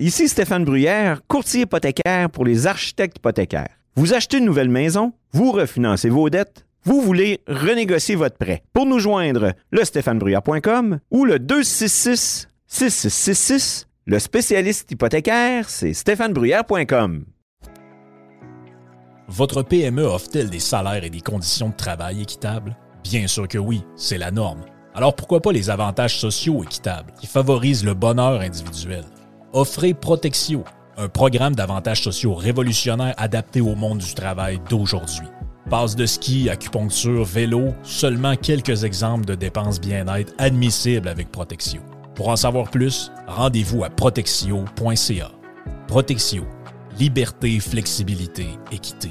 Ici Stéphane Bruyère, courtier hypothécaire pour les architectes hypothécaires. Vous achetez une nouvelle maison, vous refinancez vos dettes, vous voulez renégocier votre prêt. Pour nous joindre, le stéphanebruyère.com ou le 266 6666. Le spécialiste hypothécaire, c'est stéphanebruyère.com. Votre PME offre-t-elle des salaires et des conditions de travail équitables? Bien sûr que oui, c'est la norme. Alors pourquoi pas les avantages sociaux équitables qui favorisent le bonheur individuel? Offrez Protexio, un programme d'avantages sociaux révolutionnaire adapté au monde du travail d'aujourd'hui. Passe de ski, acupuncture, vélo, seulement quelques exemples de dépenses bien-être admissibles avec Protexio. Pour en savoir plus, rendez-vous à protexio.ca. Protexio, liberté, flexibilité, équité.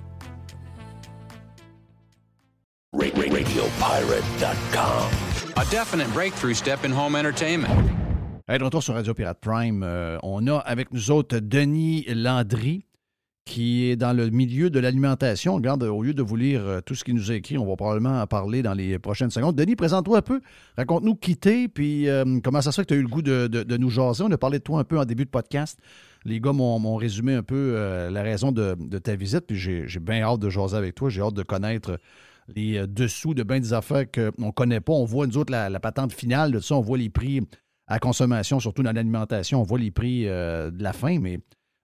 RadioPirate.com. A definite breakthrough step in home entertainment. Hey, de retour sur Radio Pirate Prime, euh, on a avec nous autres Denis Landry, qui est dans le milieu de l'alimentation. Regarde, au lieu de vous lire euh, tout ce qu'il nous a écrit, on va probablement en parler dans les prochaines secondes. Denis, présente-toi un peu. Raconte-nous qui t'es, puis euh, comment ça se fait que tu as eu le goût de, de- de nous jaser. On a parlé de toi un peu en début de podcast. Les gars m'ont m'ont résumé un peu euh, la raison de, de ta visite, puis j'ai j'ai bien hâte de jaser avec toi. J'ai hâte de connaître les euh, dessous de bien des affaires qu'on ne connaît pas. On voit, nous autres, la, patente finale de ça. On voit les prix à consommation, surtout dans l'alimentation. On voit les prix euh, de la fin, mais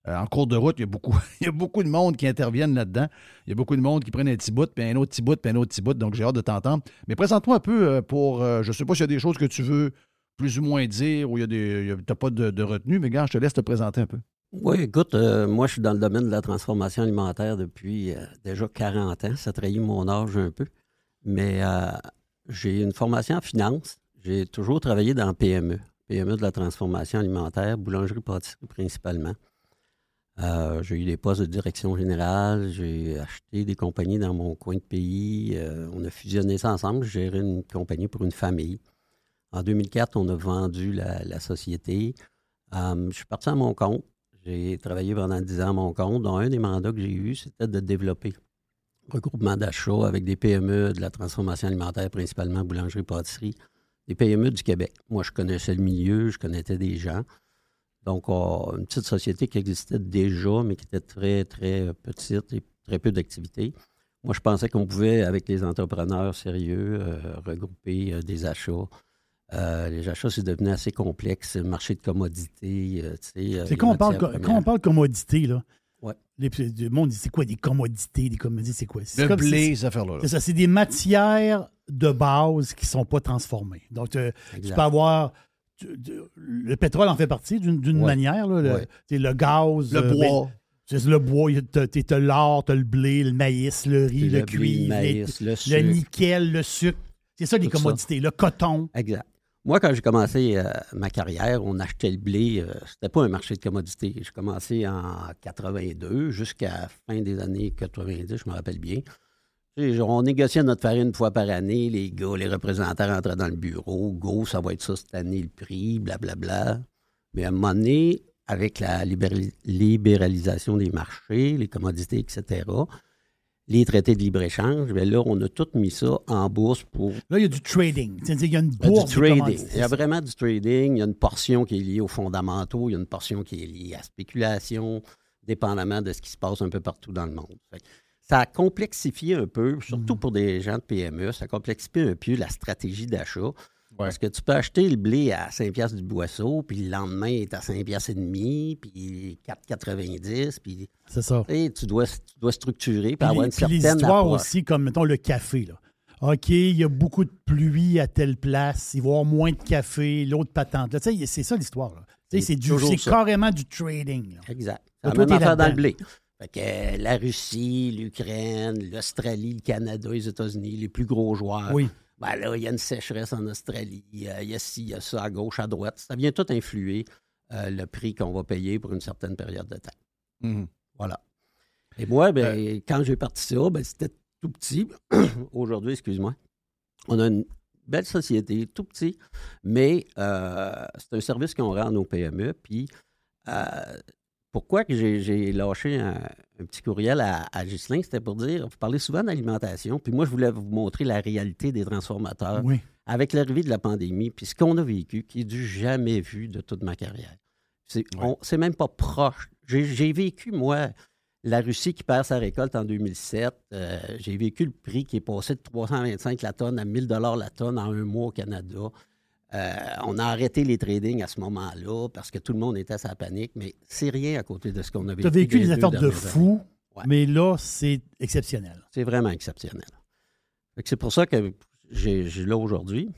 euh, en cours de route, il y, a beaucoup, de monde qui interviennent là-dedans. Il y a beaucoup de monde qui prennent un petit bout, puis un autre petit bout, puis un autre petit bout. Donc, j'ai hâte de t'entendre. Mais présente-toi un peu pour. je ne sais pas s'il y a des choses que tu veux plus ou moins dire ou il y a des. Tu n'as pas de retenue, mais gars, je te laisse te présenter un peu. Oui, écoute, euh, moi, je suis dans le domaine de la transformation alimentaire depuis euh, déjà 40 ans. Ça trahit mon âge un peu. Mais euh, j'ai une formation en finance. J'ai toujours travaillé dans PME. PME de la transformation alimentaire, boulangerie-pâtisserie principalement. J'ai eu des postes de direction générale. J'ai acheté des compagnies dans mon coin de pays. On a fusionné ça ensemble. J'ai géré une compagnie pour une famille. En 2004, on a vendu la, société. Je suis parti à mon compte. J'ai travaillé pendant 10 ans à mon compte, dont un des mandats que j'ai eu, c'était de développer regroupement d'achat avec des PME de la transformation alimentaire, principalement boulangerie-pâtisserie, des PME du Québec. Moi, je connaissais le milieu, je connaissais des gens. Donc, une petite société qui existait déjà, mais qui était très, très petite et très peu d'activité. Moi, je pensais qu'on pouvait, avec les entrepreneurs sérieux, euh, regrouper euh, des achats. Euh, les achats, c'est devenu assez complexe. Le marché de commodités, euh, tu sais. euh, C'est quand on parle, matières quand on parle commodité, là. Ouais. Les, le monde dit c'est quoi des commodités? Des commodités, c'est quoi? C'est Le comme blé, ces affaires-là. C'est ça, c'est des matières de base qui ne sont pas transformées. Donc, euh, tu peux avoir. tu- tu- le pétrole en fait partie d'une Ouais. manière. Là, le, Ouais. le gaz. Le euh, bois. ben, c'est le bois, tu as l'or, tu as le blé, le maïs, le riz, le, cuivre, le maïs, les- le le sucre. nickel, le sucre. C'est ça les Tout ça. commodités. Le coton. Exact. Moi, quand j'ai commencé euh, ma carrière, on achetait le blé. euh, c'était pas un marché de commodités. J'ai commencé en 82 jusqu'à la fin des années 90, je me rappelle bien. On négociait notre farine une fois par année. Les gars, les représentants rentraient dans le bureau. Go, ça va être ça cette année, le prix, blablabla. Mais à un moment donné, avec la libéral- libéralisation des marchés, les commodités, etc., les traités de libre-échange, bien là, on a tout mis ça en bourse pour Là, il y a du trading. C'est-à-dire, Il y a une il y a bourse du trading. Il y a vraiment du trading. Il y a une portion qui est liée aux fondamentaux. Il y a une portion qui est liée à la spéculation, dépendamment de ce qui se passe un peu partout dans le monde. Ça a complexifié un peu, surtout Mm. pour des gens de PME, ça a complexifié un peu la stratégie d'achat. Parce que tu peux acheter le blé à 5 piastres du boisseau, puis le lendemain, il est à 5 piastres et demi, puis 4,90, puis C'est ça. tu dois, tu dois structurer, puis Puis avoir une puis les certaine histoires approche. aussi, comme mettons le café. Là. OK, il y a beaucoup de pluie à telle place, il va y avoir moins de café, l'autre patente. là. Tu sais, C'est ça l'histoire. là. C'est C'est du- c'est ça. carrément du trading. là. Exact. La toi, même dans le blé. Fait que la Russie, l'Ukraine, l'Australie, le Canada, les États-Unis, les plus gros joueurs. Oui. Ben là, il y a une sécheresse en Australie, euh, il y a ci, il y a ça, à gauche, à droite. Ça vient tout influer euh, le prix qu'on va payer pour une certaine période de temps. Mhm. Voilà. Et moi, ben, Euh. quand j'ai parti ça, ben, c'était tout petit. Aujourd'hui, excuse-moi. On a une belle société, tout petit, mais c'est un service qu'on rend à nos PME. Puis, pourquoi que j'ai lâché un, un petit courriel à, à Ghislain, c'était pour dire, vous parlez souvent d'alimentation, puis moi, je voulais vous montrer la réalité des transformateurs Oui. avec l'arrivée de la pandémie, puis ce qu'on a vécu, qui est du jamais vu de toute ma carrière. C'est, même pas proche. J'ai, j'ai vécu, moi, la Russie qui perd sa récolte en 2007. Euh, j'ai vécu le prix qui est passé de 325 la tonne à 1000 la tonne en un mois au Canada. Euh, on a arrêté les tradings à ce moment-là parce que tout le monde était à sa panique, mais c'est rien à côté de ce qu'on a vécu. Tu as vécu des affaires de fou, Ouais. mais là, c'est exceptionnel. c'est vraiment exceptionnel. Fait que C'est pour ça que j'ai là aujourd'hui.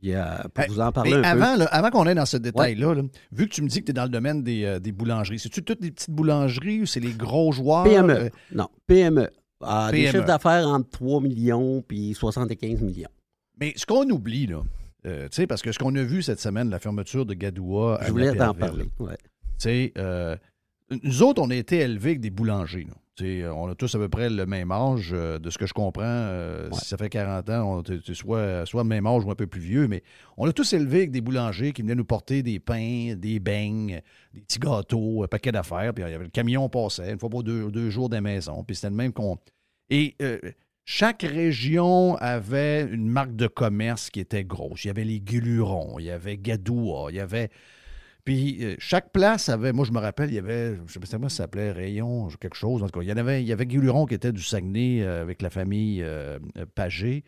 Puis euh, pour Hey, vous en parler un peu. avant, là, avant qu'on aille dans ce détail-là, là, vu que tu me dis que tu es dans le domaine des, euh, des boulangeries, c'est-tu toutes des petites boulangeries ou c'est les gros joueurs? PME. Euh, Non, PME. Ah, Des PME. chiffres d'affaires entre 3 millions puis 75 millions. mais ce qu'on oublie, là, euh, tu sais, parce que ce qu'on a vu cette semaine, la fermeture de Gadoua à Je voulais t'en parler. ouais. Tu sais, euh, nous autres, on a été élevés avec des boulangers. sais, on a tous à peu près le même âge, euh, de ce que je comprends. euh, Ouais. Si ça fait 40 ans, on était soit, soit le même âge ou un peu plus vieux, mais on a tous élevé avec des boulangers qui venaient nous porter des pains, des beignes, des petits gâteaux, un paquet d'affaires. Puis il y avait le camion passait une fois pour deux, deux jours des maisons. Puis c'était le même qu'on. Et euh, chaque région avait une marque de commerce qui était grosse. Il y avait les Guilurons, il y avait Gadoua, il y avait. Puis euh, chaque place avait, moi je me rappelle, il y avait, je sais pas comment ça s'appelait, Rayon, quelque chose. En tout cas, il y en avait, il qui était du Saguenay euh, avec la famille euh, Pagé.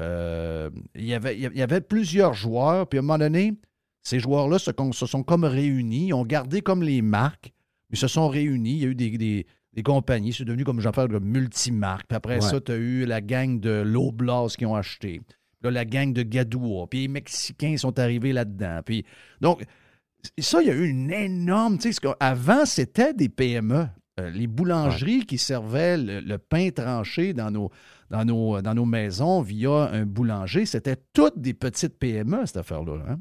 Il, y avait, plusieurs joueurs, puis à un moment donné, ces joueurs-là se, sont comme réunis, ont gardé comme les marques, mais se sont réunis. Il y a eu des- des compagnies, c'est devenu comme fais comme multimarques. Puis après Ouais. ça, tu as eu la gang de Loblas qui ont acheté. Là, la gang de Gadoua. Puis les Mexicains sont arrivés là-dedans. Puis donc, ça, il y a eu une énorme. Avant, c'était des PME. Euh, les boulangeries qui servaient le, le pain tranché dans nos, dans, nos, dans nos maisons via un boulanger, c'était toutes des petites PME, cette affaire-là. hein?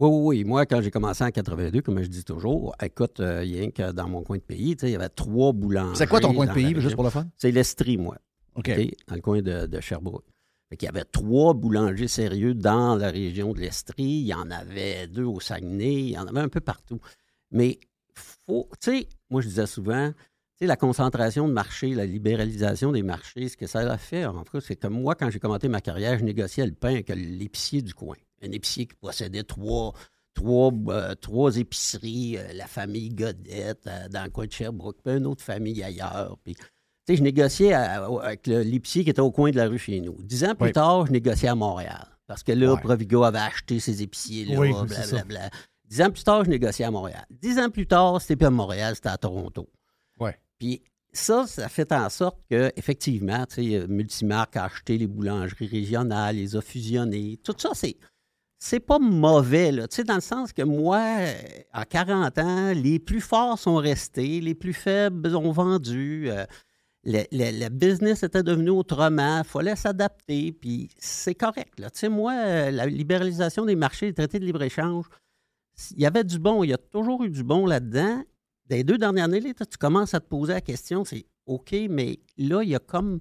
Oui, oui, oui. Moi, quand j'ai commencé en 82, comme je dis toujours, écoute, euh, rien que dans mon coin de pays, tu sais, il y avait trois boulangers. C'est quoi ton coin de pays, juste pour le fun? C'est l'Estrie, moi. OK. Dans le coin de, de Sherbrooke. Fait qu'il y avait trois boulangers sérieux dans la région de l'Estrie. Il y en avait deux au Saguenay. Il y en avait un peu partout. Mais, faut, tu sais, moi, je disais souvent, tu sais, la concentration de marché, la libéralisation des marchés, ce que ça a fait, en tout cas, c'est comme moi, quand j'ai commencé ma carrière, je négociais le pain avec l'épicier du coin. Un épicier qui possédait trois, trois, euh, trois épiceries, euh, la famille Godette euh, dans le coin de Sherbrooke, puis une autre famille ailleurs. Puis, tu sais, je négociais à- avec l'épicier qui était au coin de la rue chez nous. Dix ans plus Oui. tard, je négociais à Montréal. Parce que là, Ouais. Provigo avait acheté ses épiciers-là, Oui, blablabla. Dix ans plus tard, je négociais à Montréal. Dix ans plus tard, c'était plus à Montréal, c'était à Toronto. Ouais. Puis ça, ça fait en sorte que, effectivement, tu sais, Multimarque a acheté les boulangeries régionales, les a fusionnées. Tout ça, c'est. C'est pas mauvais, là. Tu sais, dans le sens que moi, euh, à 40 ans, les plus forts sont restés, les plus faibles ont vendu. euh, le, le- business était devenu autrement, il fallait s'adapter, puis c'est correct. Là. Tu sais, moi, euh, la libéralisation des marchés, les traités de libre-échange, il y avait du bon, il y a toujours eu du bon là-dedans. Dans les deux dernières années, tu commences à te poser la question, c'est OK, mais là, il y a comme.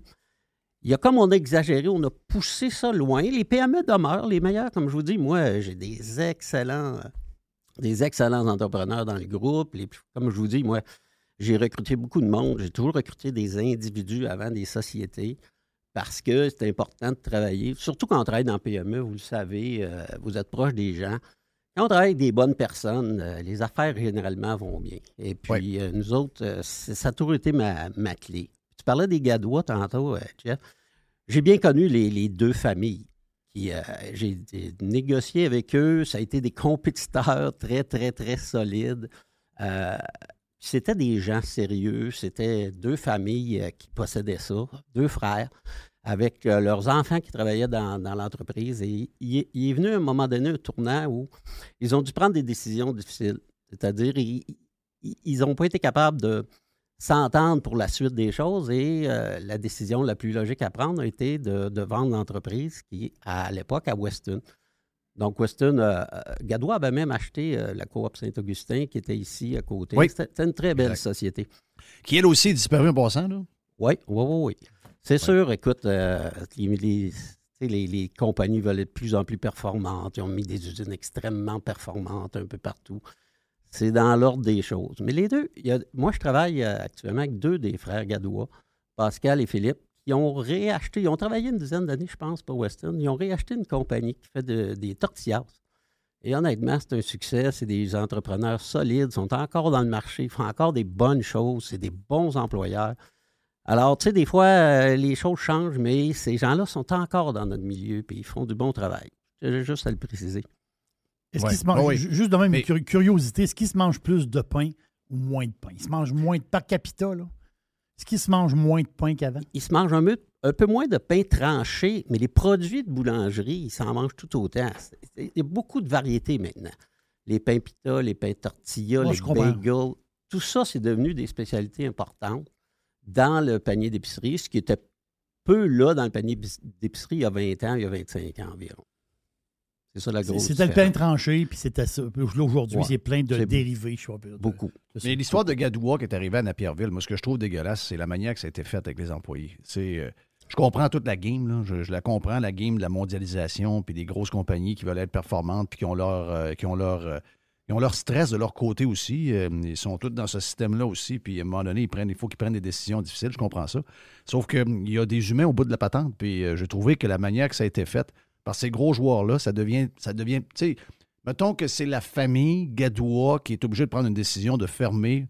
Il y a comme on a exagéré, on a poussé ça loin. Les PME demeurent les meilleurs, comme je vous dis. Moi, j'ai des excellents, des excellents entrepreneurs dans le groupe. Les- comme je vous dis, moi, j'ai recruté beaucoup de monde. J'ai toujours recruté des individus avant des sociétés parce que c'est important de travailler. Surtout quand on travaille dans PME, vous le savez, euh, vous êtes proche des gens. Quand on travaille avec des bonnes personnes, euh, les affaires généralement vont bien. Et puis, euh, nous autres, euh, ça a toujours été ma, ma clé. Parlais des Gadois tantôt, euh, Jeff. J'ai bien connu les, deux familles euh, j'ai négocié avec eux. Ça a été des compétiteurs très, très, très solides. Euh, c'était des gens sérieux. C'était deux familles qui possédaient ça, deux frères, avec leurs enfants qui travaillaient dans, l'entreprise. Et il, est- venu à un moment donné un tournant où ils ont dû prendre des décisions difficiles. C'est-à-dire, ils n'ont pas été capables de s'entendre pour la suite des choses et euh, la décision la plus logique à prendre a été de, de vendre l'entreprise qui, à l'époque, à Weston. Donc, Weston, euh, euh, Gadois avait même acheté euh, la coop Saint-Augustin qui était ici à côté. Oui. C'était une très belle Exact. société. Qui, elle aussi, est disparue en passant, là. Oui, oui, oui, oui. C'est sûr, écoute, euh, les, les- les compagnies veulent être de plus en plus performantes. Ils ont mis des usines extrêmement performantes un peu partout. C'est dans l'ordre des choses. Mais les deux, moi, je travaille euh, actuellement avec deux des frères Gadois, Pascal et Philippe, qui ont réacheté, ils ont travaillé une dizaine d'années, je pense, pour Weston. Ils ont réacheté une compagnie qui fait de- des tortillas. Et honnêtement, c'est un succès. C'est des entrepreneurs solides, sont encore dans le marché, font encore des bonnes choses, c'est des bons employeurs. Alors, tu sais, des fois, euh, les choses changent, mais ces gens-là sont encore dans notre milieu et ils font du bon travail. J'ai juste à le préciser. Est-ce Ouais. qu'il se mange, Ah juste de même, Mais- curiosité, est-ce qu'il se mange plus de pain ou moins de pain? Il se mange moins de par capita, là? Est-ce qu'il se mange moins de pain qu'avant? Ils se mangent un peu, un peu moins de pain tranché, mais les produits de boulangerie, ils s'en mangent tout autant. Il y a beaucoup de variétés maintenant. Les pains pita, les pains tortilla, les bagels, tout ça, c'est devenu des spécialités importantes dans le panier d'épicerie, ce qui était peu là dans le panier d'épicerie il y a 20 ans, il y a 25 ans environ. C'est ça la C'est- grosse C'était le pain différence. tranché, puis c'était ça. Aujourd'hui, Ouais. c'est plein de dérivés, je de- Beaucoup. de. Mais l'histoire de Gadoua qui est arrivée à Napierville, moi, ce que je trouve dégueulasse, c'est la manière que ça a été fait avec les employés. C'est, euh, je comprends toute la game, là. Je, je la comprends, la game de la mondialisation, puis des grosses compagnies qui veulent être performantes, puis qui ont leur, euh, qui ont leur, euh, ils ont leur stress de leur côté aussi. Euh, ils sont tous dans ce système-là aussi, puis à un moment donné, ils prennent, il faut qu'ils prennent des décisions difficiles, je comprends ça. Sauf qu'il y a des humains au bout de la patente, puis euh, j'ai trouvé que la manière que ça a été fait par ces gros joueurs-là, ça devient, ça devient, tu sais, mettons que c'est la famille Gadoua qui est obligée de prendre une décision de fermer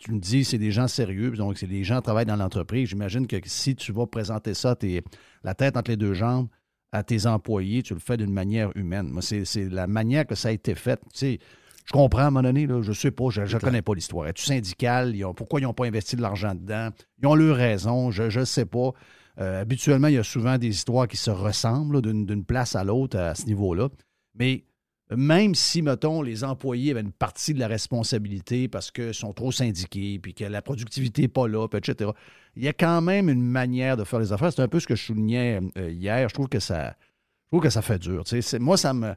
tu me dis, c'est des gens sérieux, donc c'est des gens qui travaillent dans l'entreprise. J'imagine que si tu vas présenter ça, t'es la tête entre les deux jambes, à tes employés, tu le fais d'une manière humaine. Moi, c'est c'est la manière que ça a été fait. Tu sais, je comprends à un moment donné, là, je sais pas, je ne connais pas l'histoire. Es-tu syndical? Ils ont- pourquoi ils n'ont pas investi de l'argent dedans? Ils ont leur raison, je ne sais pas. Euh, habituellement, il y a souvent des histoires qui se ressemblent d'une place à l'autre à ce niveau-là. Mais même si, mettons, les employés avaient une partie de la responsabilité parce qu'ils sont trop syndiqués, puis que la productivité n'est pas là, etc., il y a quand même une manière de faire les affaires. C'est un peu ce que je soulignais euh, hier. Je trouve que ça, je trouve que ça fait dur. Moi, ça me.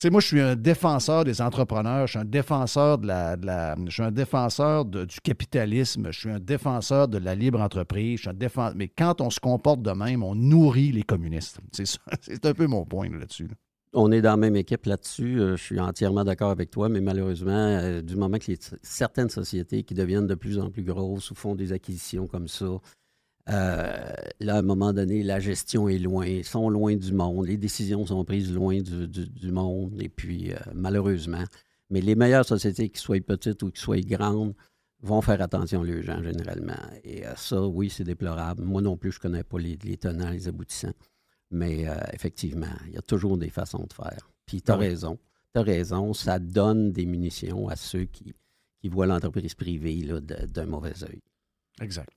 Tu sais, moi, je suis un défenseur des entrepreneurs, je suis un défenseur de la. je suis un défenseur du capitalisme, je suis un défenseur de la libre entreprise, je suis un défenseur. Mais quand on se comporte de même, on nourrit les communistes. C'est ça. C'est un peu mon point là, là-dessus. là. On est dans la même équipe là-dessus. Euh, je suis entièrement d'accord avec toi, mais malheureusement, euh, du moment que certaines sociétés qui deviennent de plus en plus grosses ou font des acquisitions comme ça, euh, là, à un moment donné, la gestion est loin, ils sont loin du monde, les décisions sont prises loin du, du- du monde, et puis euh, malheureusement, mais les meilleures sociétés, qui soient petites ou qui soient grandes, vont faire attention aux gens généralement. Et euh, ça, oui, c'est déplorable. Moi non plus, je ne connais pas les, les tenants, les aboutissants. Mais effectivement, il y a toujours des façons de faire. Puis tu as Ah oui. raison. Tu as raison. Ça donne des munitions à ceux qui, qui voient l'entreprise privée d'un mauvais œil. Exact.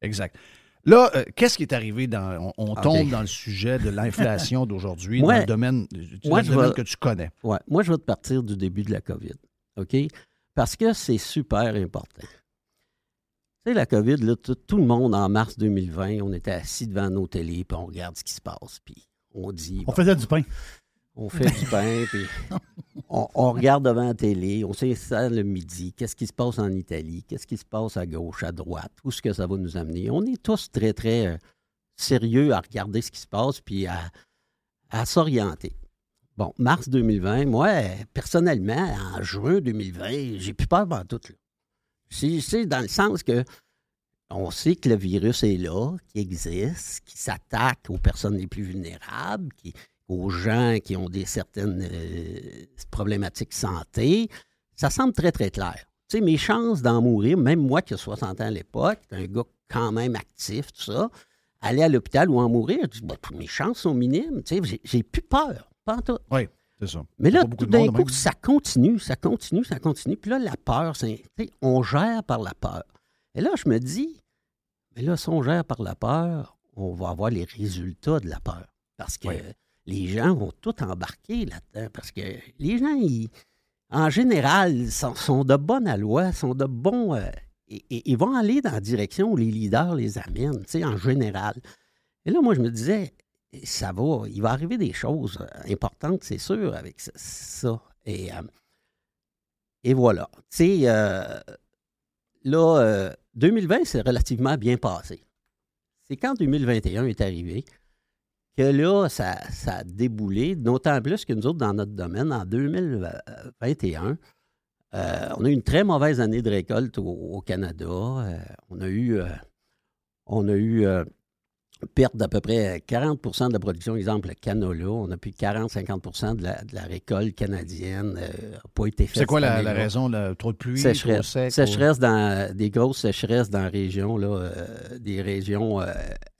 Exact. Là, euh, qu'est-ce qui est arrivé dans. On, on Ok. tombe dans le sujet de l'inflation d'aujourd'hui, Moi- dans le domaine, dans moi, le je domaine que tu connais. Ouais. Moi, je vais te partir du début de la COVID. OK? Parce que c'est super important. Tu sais, la COVID, là, tout, tout le monde, en mars 2020, on était assis devant nos télés, puis on regarde ce qui se passe, puis on dit... On bon, faisait du pain. On fait du pain, puis on, regarde devant la télé, on s'installe le midi, qu'est-ce qui se passe en Italie, qu'est-ce qui se passe à gauche, à droite, où est-ce que ça va nous amener. On est tous très, très euh, sérieux à regarder ce qui se passe, puis à, s'orienter. Bon, mars 2020, moi, personnellement, en juin 2020, j'ai plus peur dans tout. C'est dans le sens que on sait que le virus est là, qu'il existe, qu'il s'attaque aux personnes les plus vulnérables, qui, aux gens qui ont des certaines euh, problématiques santé. Ça semble très, très clair. Tu sais, mes chances d'en mourir, même moi qui ai 60 ans à l'époque, un gars quand même actif, tout ça, aller à l'hôpital ou en mourir. Je dis, Ben, mes chances sont minimes. Tu sais, j'ai- plus peur. Pas en tout. Oui, c'est ça. Mais là, tout d'un coup, même. ça continue, ça continue, ça continue. Puis là, la peur, c'est, on gère par la peur. Et là, je me dis, mais là, si on gère par la peur, on va avoir les résultats de la peur. Parce que Oui. Les gens vont tout embarquer là-dedans. Parce que les gens, en général, sont, de bonnes aloi, sont de bons. euh, et, ils vont aller dans la direction où les leaders les amènent, tu sais, en général. Et là, moi, je me disais, ça va, il va arriver des choses euh, importantes, c'est sûr, avec ça. euh, et voilà. Tu sais, là, euh, 2020, c'est relativement bien passé. C'est quand 2021 est arrivé? Que là, ça, ça a déboulé, d'autant plus que nous autres, dans notre domaine, en 2021, euh, on a eu une très mauvaise année de récolte au, au Canada. Euh, on a eu, euh, on a eu perte d'à peu près 40% de la production. Exemple, le canola, on a plus 40-50 de la, de la récolte canadienne n'a pas été faite. C'est quoi la, raison? trop de pluie, trop Sécheresse. sec? Sécheresse dans des grosses sécheresses dans la région, là, des régions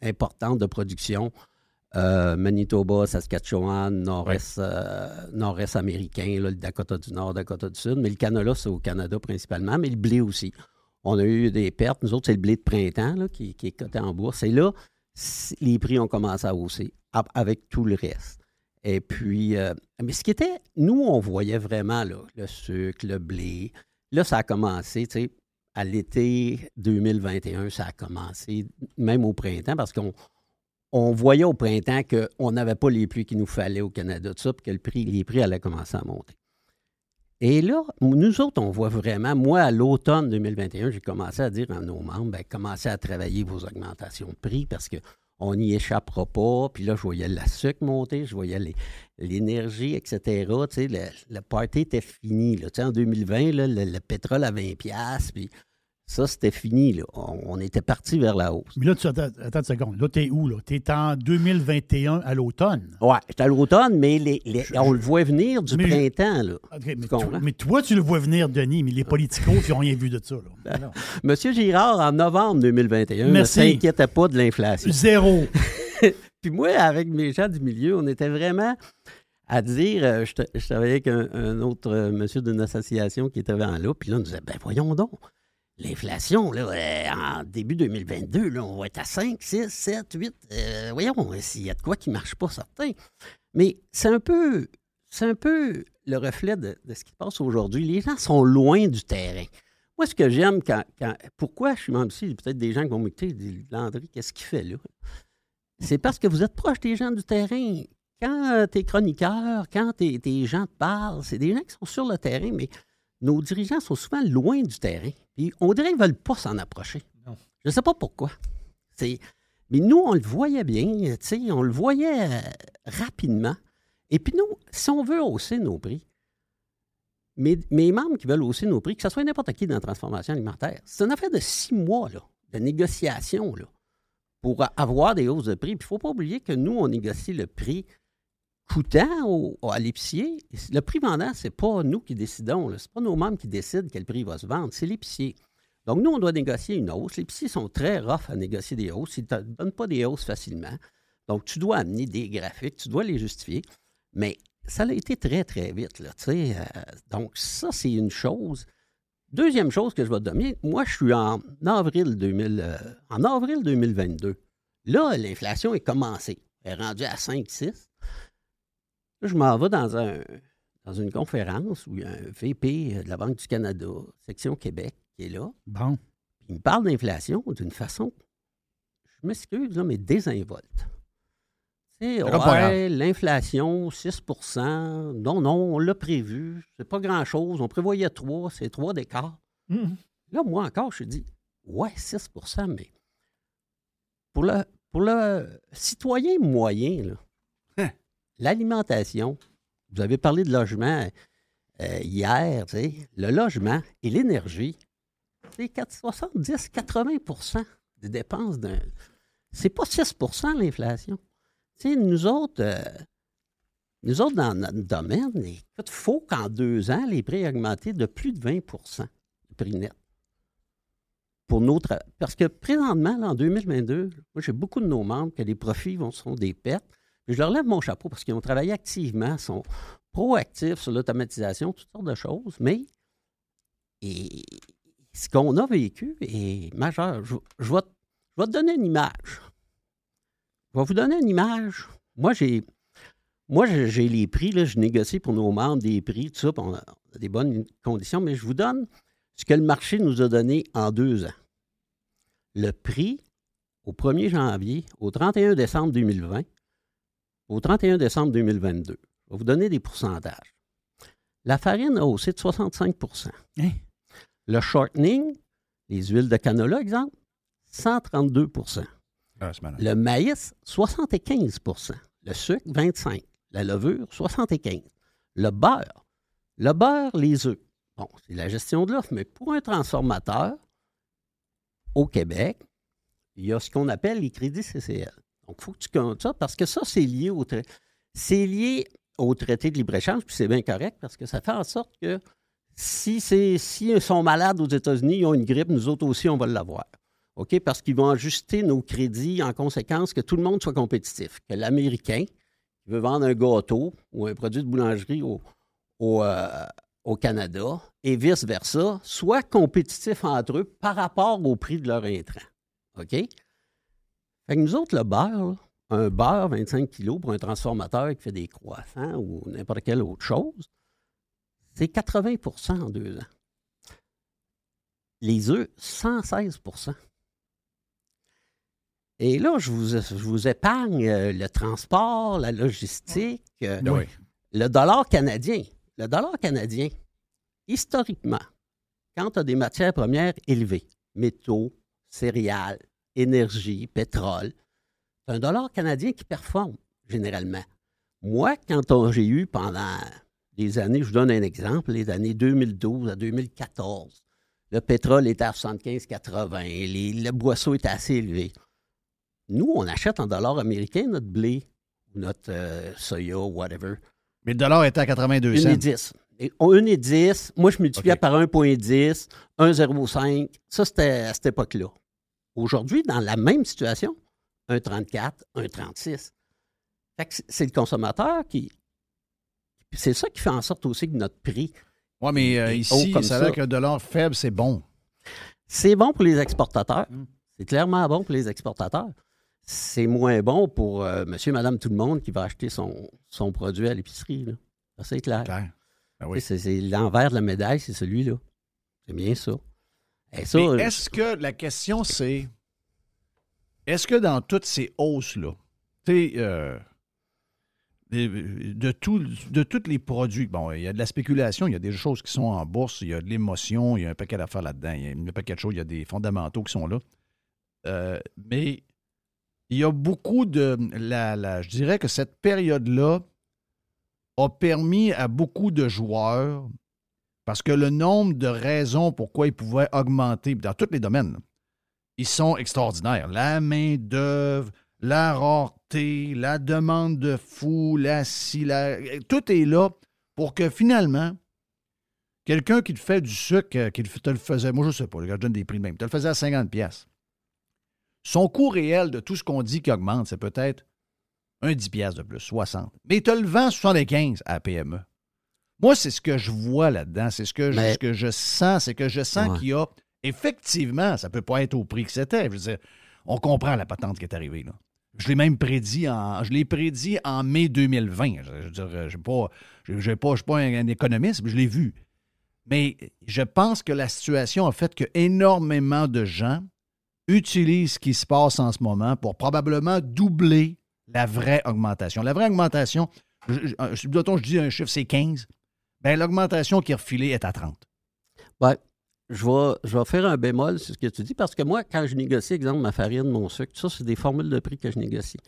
importantes de production. Euh, Manitoba, Saskatchewan, nord-est euh, nord-est américain, là, le Dakota du Nord, Dakota du Sud. Mais le canola, c'est au Canada principalement, mais le blé aussi. On a eu des pertes. Nous autres, c'est le blé de printemps là, qui, qui est coté en bourse. Et là, les prix ont commencé à hausser avec tout le reste. Et puis, euh, mais ce qui était, nous, on voyait vraiment là, le sucre, le blé. Là, ça a commencé, tu sais, à l'été 2021, ça a commencé, même au printemps, parce qu'on on voyait au printemps qu'on n'avait pas les pluies qu'il nous fallait au Canada, tout ça, puis que le prix, les prix allaient commencer à monter. Et là, nous autres, on voit vraiment, moi, à l'automne 2021, j'ai commencé à dire à nos membres, ben, commencez à travailler vos augmentations de prix parce qu'on n'y échappera pas. Puis là, je voyais la sucre monter, je voyais l'énergie, etc. Tu sais, le, le party était fini. Là. Tu sais, en 2020, là, le, le pétrole à 20$, piastres, puis ça, c'était fini. Là. On, on était parti vers la hausse. Mais là, tu attends, attends une seconde. Là, t'es où, là? T'es en 2021 à l'automne. Ouais, c'était à l'automne, mais les- les- on le voit venir du Mais- printemps. Là. OK, mais, Tu mais toi, tu le vois venir, Denis, mais les politicos, ils n'ont rien vu de ça. Là. Non. Monsieur Girard, en novembre 2021, Merci. ne s'inquiétait pas de l'inflation. Zéro. Puis moi, avec mes gens du milieu, on était vraiment à dire, euh, je, tra- je travaillais avec un, un autre euh, monsieur d'une association qui était vraiment là, puis là, on disait, ben voyons donc, l'inflation, là, euh, en début 2022, là, on va être à 5, 6, 7, 8, euh, voyons, s'il y a de quoi qui ne marche pas, certain. Mais c'est un peu, c'est un peu le reflet de, ce qui se passe aujourd'hui. Les gens sont loin du terrain. Moi, ce que j'aime quand, Pourquoi je suis membre ici, peut-être des gens qui vont m'écouter, Landry, qu'est-ce qu'il fait là? C'est parce que vous êtes proche des gens du terrain. Quand tu es chroniqueur, quand tes tes gens te parlent, c'est des gens qui sont sur le terrain, mais nos dirigeants sont souvent loin du terrain. Puis on dirait qu'ils ne veulent pas s'en approcher. Non. Je ne sais pas pourquoi. C'est- Mais nous, on le voyait bien, on le voyait euh, rapidement. Et puis nous, si on veut hausser nos prix, mes, mes membres qui veulent hausser nos prix, que ce soit n'importe qui dans la transformation alimentaire, c'est une affaire de six mois là, de négociation là, pour avoir des hausses de prix. Puis il ne faut pas oublier que nous, on négocie le prix coûtant à l'épicier. Le prix vendant, ce n'est pas nous qui décidons. Ce n'est pas nos membres qui décident quel prix va se vendre, c'est l'épicier. Donc, nous, on doit négocier une hausse. Les épiciers sont très rough à négocier des hausses. Ils ne donnent pas des hausses facilement. Donc, tu dois amener des graphiques, tu dois les justifier. Mais ça a été très, très vite. Là. Euh, donc, ça, c'est une chose. Deuxième chose que je vais te donner, moi, je suis en avril, 2000, euh, en avril 2022. Là, l'inflation est commencée. Elle est rendue à 5-6. Là, je m'en vais dans, un, dans une conférence où il y a un VP de la Banque du Canada, section Québec, qui est là. Bon. Il me parle d'inflation d'une façon, je m'excuse, là, mais désinvolte. Tu sais, C'est ouais, l'inflation, 6% Non, non, on l'a prévu. C'est pas grand-chose. On prévoyait 3, c'est 3 d'écart. Là, moi encore, je dis, ouais, 6% mais pour le, pour le citoyen moyen, là. L'alimentation, vous avez parlé de logement euh, hier, tu sais, le logement et l'énergie, c'est 70-80% des dépenses d'un. C'est pas 6% l'inflation. Tu sais, nous autres, euh, nous autres, dans notre domaine, il faut qu'en deux ans, les prix aient augmenté de plus de 20% le prix net. pour nos tra- Parce que présentement, en 2022, moi, j'ai beaucoup de nos membres que les profits vont, sont des pertes. Je leur lève mon chapeau parce qu'ils ont travaillé activement, sont proactifs sur l'automatisation, toutes sortes de choses, mais ce qu'on a vécu est majeur. Je, vais, te- donner une image. Je vais vous donner une image. Moi, j'ai moi, j'ai les prix, là, je négocie pour nos membres des prix, tout ça, on a des bonnes conditions, mais je vous donne ce que le marché nous a donné en deux ans. Le prix au 1er janvier, au 31 décembre 2020, au 31 décembre 2022. Je vais vous donner des pourcentages. La farine a haussé de 65% Hein? Le shortening, les huiles de canola, exemple, 132 Ah. Le maïs, 75% Le sucre, 25% La levure, 75 Le beurre. Le beurre, les œufs. Bon, c'est la gestion de l'offre, mais pour un transformateur, au Québec, il y a ce qu'on appelle les crédits CCL. Donc, il faut que tu comptes ça parce que ça, c'est lié au trai- c'est lié au traité de libre-échange, puis c'est bien correct parce que ça fait en sorte que si si ils sont malades aux États-Unis, ils ont une grippe, nous autres aussi, on va l'avoir. OK? Parce qu'ils vont ajuster nos crédits en conséquence que tout le monde soit compétitif. Que l'Américain qui veut vendre un gâteau ou un produit de boulangerie au, au, euh, Canada et vice-versa, soit compétitif entre eux par rapport au prix de leur intrant. OK? Fait que nous autres, le beurre, là, un beurre 25 kilos pour un transformateur qui fait des croissants ou n'importe quelle autre chose, c'est 80% en deux ans. Les œufs, 116% Et là, je vous, je vous épargne euh, le transport, la logistique, euh, Oui. le dollar canadien. Le dollar canadien, historiquement, quand tu as des matières premières élevées, métaux, céréales, énergie, pétrole, c'est un dollar canadien qui performe généralement. Moi, quand j'ai eu pendant des années, je vous donne un exemple, les années 2012 à 2014, le pétrole était à 75-80, les- le boisseau était assez élevé. Nous, on achète en dollars américains notre blé, ou notre euh, soya, whatever. Mais le dollar était à 82 Une cents. et 10. Et on- Une et 10. Moi, je multipliais par 1,10, 1,05. Ça, c'était à cette époque-là. Aujourd'hui, dans la même situation, 1,34, 1,36. Fait que c'est- c'est le consommateur qui. C'est ça qui fait en sorte aussi que notre prix. Oui, mais euh, ici, comme ça a le dollar faible, c'est bon. C'est bon pour les exportateurs. Mm. C'est clairement bon pour les exportateurs. C'est moins bon pour euh, monsieur, madame, tout le monde qui va acheter son, son produit à l'épicerie. c'est clair. Clair. Ben oui. C'est l'envers de la médaille, c'est celui-là. C'est bien ça. Et ça, Mais est-ce que la question, c'est est-ce que dans toutes ces hausses-là, tu sais, euh, de, de, tout- de tous les produits, bon, il y a de la spéculation, il y a des choses qui sont en bourse, il y a de l'émotion, il y a un paquet d'affaires là-dedans, il y a un paquet de choses, il y a des fondamentaux qui sont là. Euh, mais il y a beaucoup de. La, la- je dirais que cette période-là a permis à beaucoup de joueurs parce que le nombre de raisons pourquoi ils pouvaient augmenter, dans tous les domaines, ils sont extraordinaires. La main-d'œuvre, la rareté, la demande de fou, la si, la- Tout est là pour que finalement, quelqu'un qui te fait du sucre, euh, qui te le faisait, moi je sais pas, je donne des prix de même, te le faisait à 50$. pièces. Son coût réel de tout ce qu'on dit qui augmente, c'est peut-être un 10$ piastres de plus, 60. Mais il te le vend 75 à la PME. Moi, c'est ce que je vois là-dedans, c'est ce que, je, Mais- ce que je sens, c'est que je sens Ouais. qu'il y a effectivement, ça peut pas être au prix que c'était. Je veux dire, on comprend la patente qui est arrivée là. Je l'ai même prédit en, je l'ai prédit en mai 2020. Je, veux dire, je ne pas, je, je pas, je suis pas un, un économiste, mais je l'ai vu. Mais je pense que la situation a fait que énormément de gens utilisent ce qui se passe en ce moment pour probablement doubler la vraie augmentation. La vraie augmentation, je, je, mettons, je dis un chiffre, c'est 15. Ben, l'augmentation qui est refilée est à 30. ben, je vais, je vais faire un bémol sur ce que tu dis parce que moi, quand je négocie, exemple, ma farine, mon sucre, tout ça, c'est des formules de prix que je négocie.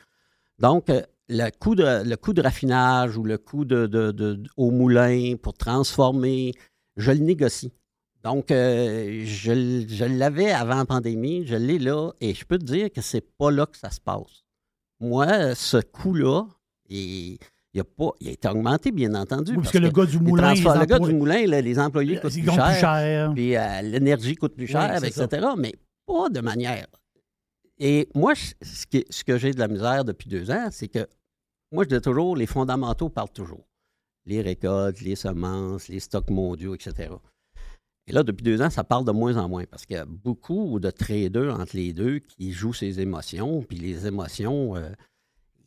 Donc, euh, le coût de, le coût de raffinage ou le coût de, de- au moulin pour transformer, je le négocie. Donc, euh, je, je l'avais avant la pandémie, je l'ai là, et je peux te dire que c'est pas là que ça se passe. Moi, ce coût-là, il, il a pas, il a été augmenté, bien entendu. Oui, parce que le gars du moulin, les le gars du moulin, là, les employés coûtent plus cher. plus cher. Puis euh, l'énergie coûte plus cher, Oui, etc. Mais pas de manière. Et moi, je- ce, qui- ce que j'ai de la misère depuis deux ans, c'est que moi, je dis toujours, les fondamentaux parlent toujours. Les récoltes, les semences, les stocks mondiaux, etc. Et là, depuis deux ans, ça parle de moins en moins parce qu'il y a beaucoup de traders entre les deux qui jouent ces émotions, puis les émotions, euh,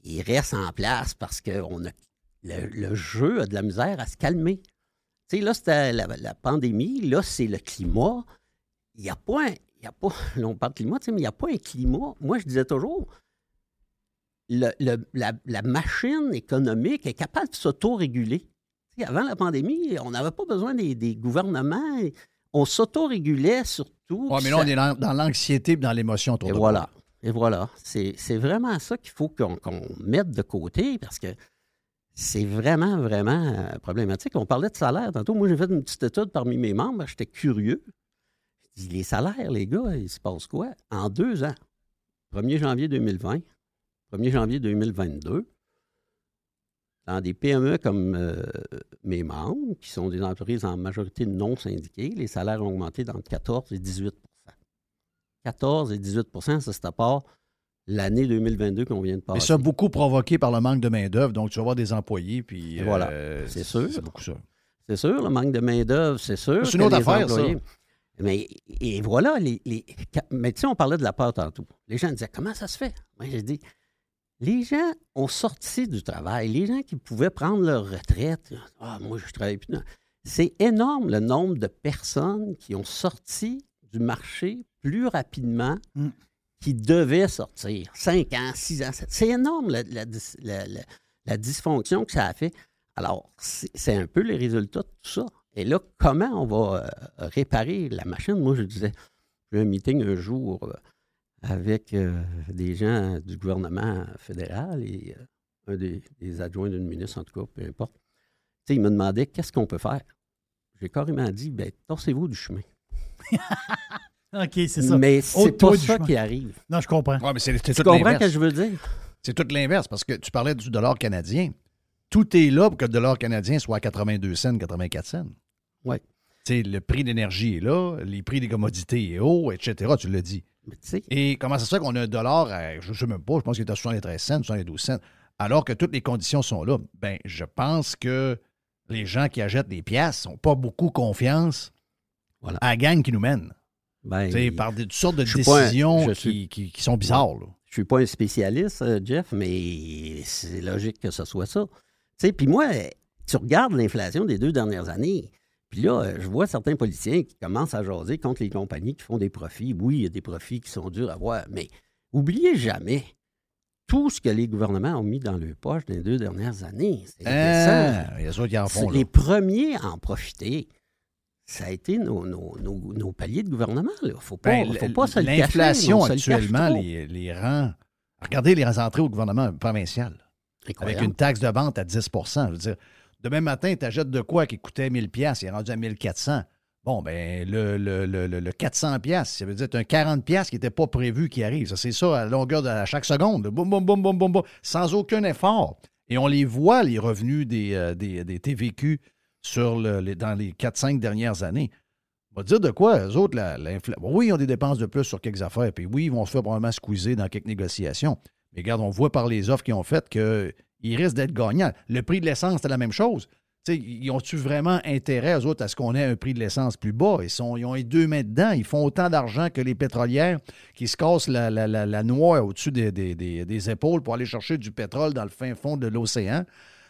ils restent en place parce que on a, le, le jeu a de la misère à se calmer. Tu sais, là, c'était la, la pandémie, là, c'est le climat. Il n'y a pas un, il y a pas, là, on parle de climat, tu sais, mais il n'y a pas un climat. Moi, je disais toujours, le- le- la, la machine économique est capable de s'auto-réguler. Tu sais, avant la pandémie, on n'avait pas besoin des, des gouvernements. On s'auto-régulait surtout. Ouais, mais là, on est dans, dans l'anxiété et dans l'émotion. autour Et voilà. Et voilà. C'est vraiment ça qu'il faut qu'on qu'on mette de côté parce que c'est vraiment, vraiment euh, problématique. On parlait de salaire tantôt. Moi, j'ai fait une petite étude parmi mes membres. J'étais curieux. Je dis, les salaires, les gars, il se passe quoi? En deux ans, 1er janvier 2020, 1er janvier 2022, dans des PME comme euh, mes membres, qui sont des entreprises en majorité non syndiquées, les salaires ont augmenté d'entre 14 et 18 14 et 18 ça c'est à part l'année 2022 qu'on vient de passer. Mais ça, beaucoup provoqué par le manque de main-d'œuvre. Donc, tu vas voir des employés, puis. Et voilà. euh, C'est sûr. C'est beaucoup ça. C'est sûr, le manque de main-d'œuvre, c'est sûr. C'est une autre affaire, ça. employés- Mais et voilà, les, les- mais tu sais, on parlait de la peur tantôt. Les gens disaient comment ça se fait? Moi, j'ai dit les gens ont sorti du travail. Les gens qui pouvaient prendre leur retraite, ah, moi, je travaille plus. C'est énorme le nombre de personnes qui ont sorti du marché plus rapidement Mm. qui devaient sortir. Cinq ans, six ans. sept- C'est énorme la, la la- dysfonction que ça a fait. Alors, c'est un peu les résultats de tout ça. Et là, comment on va euh, réparer la machine? Moi, je disais, j'ai eu un meeting un jour euh, avec euh, des gens du gouvernement fédéral et un des, des adjoints d'une ministre, en tout cas, peu importe. Tu sais, il me demandait qu'est-ce qu'on peut faire? J'ai carrément dit, ben, torsez-vous du chemin. OK, c'est ça. Mais c'est pas ça chemin. qui arrive. Non, je comprends. Ouais, mais c'est c'est Tu tout comprends ce que je veux dire? C'est tout l'inverse parce que tu parlais du dollar canadien. Tout est là pour que le dollar canadien soit à 82 cents, 84 cents. Ouais. Tu sais, le prix d'énergie est là, les prix des commodités est haut, etc. Tu l'as dit. Mais tu sais, Et comment ça se fait qu'on a un dollar, à, je ne sais même pas, je pense qu'il est à 73 cents, 72 cents, alors que toutes les conditions sont là? Ben, je pense que les gens qui achètent des pièces n'ont pas beaucoup confiance Voilà. à la gang qui nous mène. ben, Tu sais, par des, toutes sortes de un- décisions qui, suis- qui- qui sont bizarres. là. Je suis pas un spécialiste, euh, Jeff, mais c'est logique que ce soit ça. Tu sais, puis moi, euh, tu regardes l'inflation des deux dernières années, puis là, euh, je vois certains politiciens qui commencent à jaser contre les compagnies qui font des profits. Oui, il y a des profits qui sont durs à voir, mais oubliez jamais tout ce que les gouvernements ont mis dans leur poche dans les deux dernières années. C'est indécent. Il y a ça qui en C'est font. là. les premiers à en profiter. Ça a été nos, nos- nos- nos paliers de gouvernement. Il ne faut pas, Ben, faut pas se le cacher. L'inflation le actuellement les, les rend. Regardez les entrées au gouvernement provincial avec une taxe de vente à 10 Je veux dire, demain matin, tu achètes de quoi qui coûtait 1000 pièces, il est rendu à 1400. Bon, ben le, le, le, le- le 400 pièces, ça veut dire un 40 pièces qui n'était pas prévu qui arrive. Ça, c'est ça à longueur de à chaque seconde. Boum, boum, boum, boum, boum, boum, sans aucun effort. Et on les voit, les revenus des, euh, des, des TVQ sur le- les- dans les 4-5 dernières années. On va dire de quoi, eux autres, la- l'infla- bon, oui, ils ont des dépenses de plus sur quelques affaires, puis oui, ils vont se faire probablement squeezer dans quelques négociations. Mais regarde, on voit par les offres qu'ils ont faites qu'ils risquent d'être gagnants. Le prix de l'essence, c'est la même chose. Ils ont-tu vraiment intérêt, eux autres, à ce qu'on ait un prix de l'essence plus bas? Ils, sont, ils ont les deux mains dedans. Ils font autant d'argent que les pétrolières qui se cassent la, noix au-dessus des, des- des- des épaules pour aller chercher du pétrole dans le fin fond de l'océan.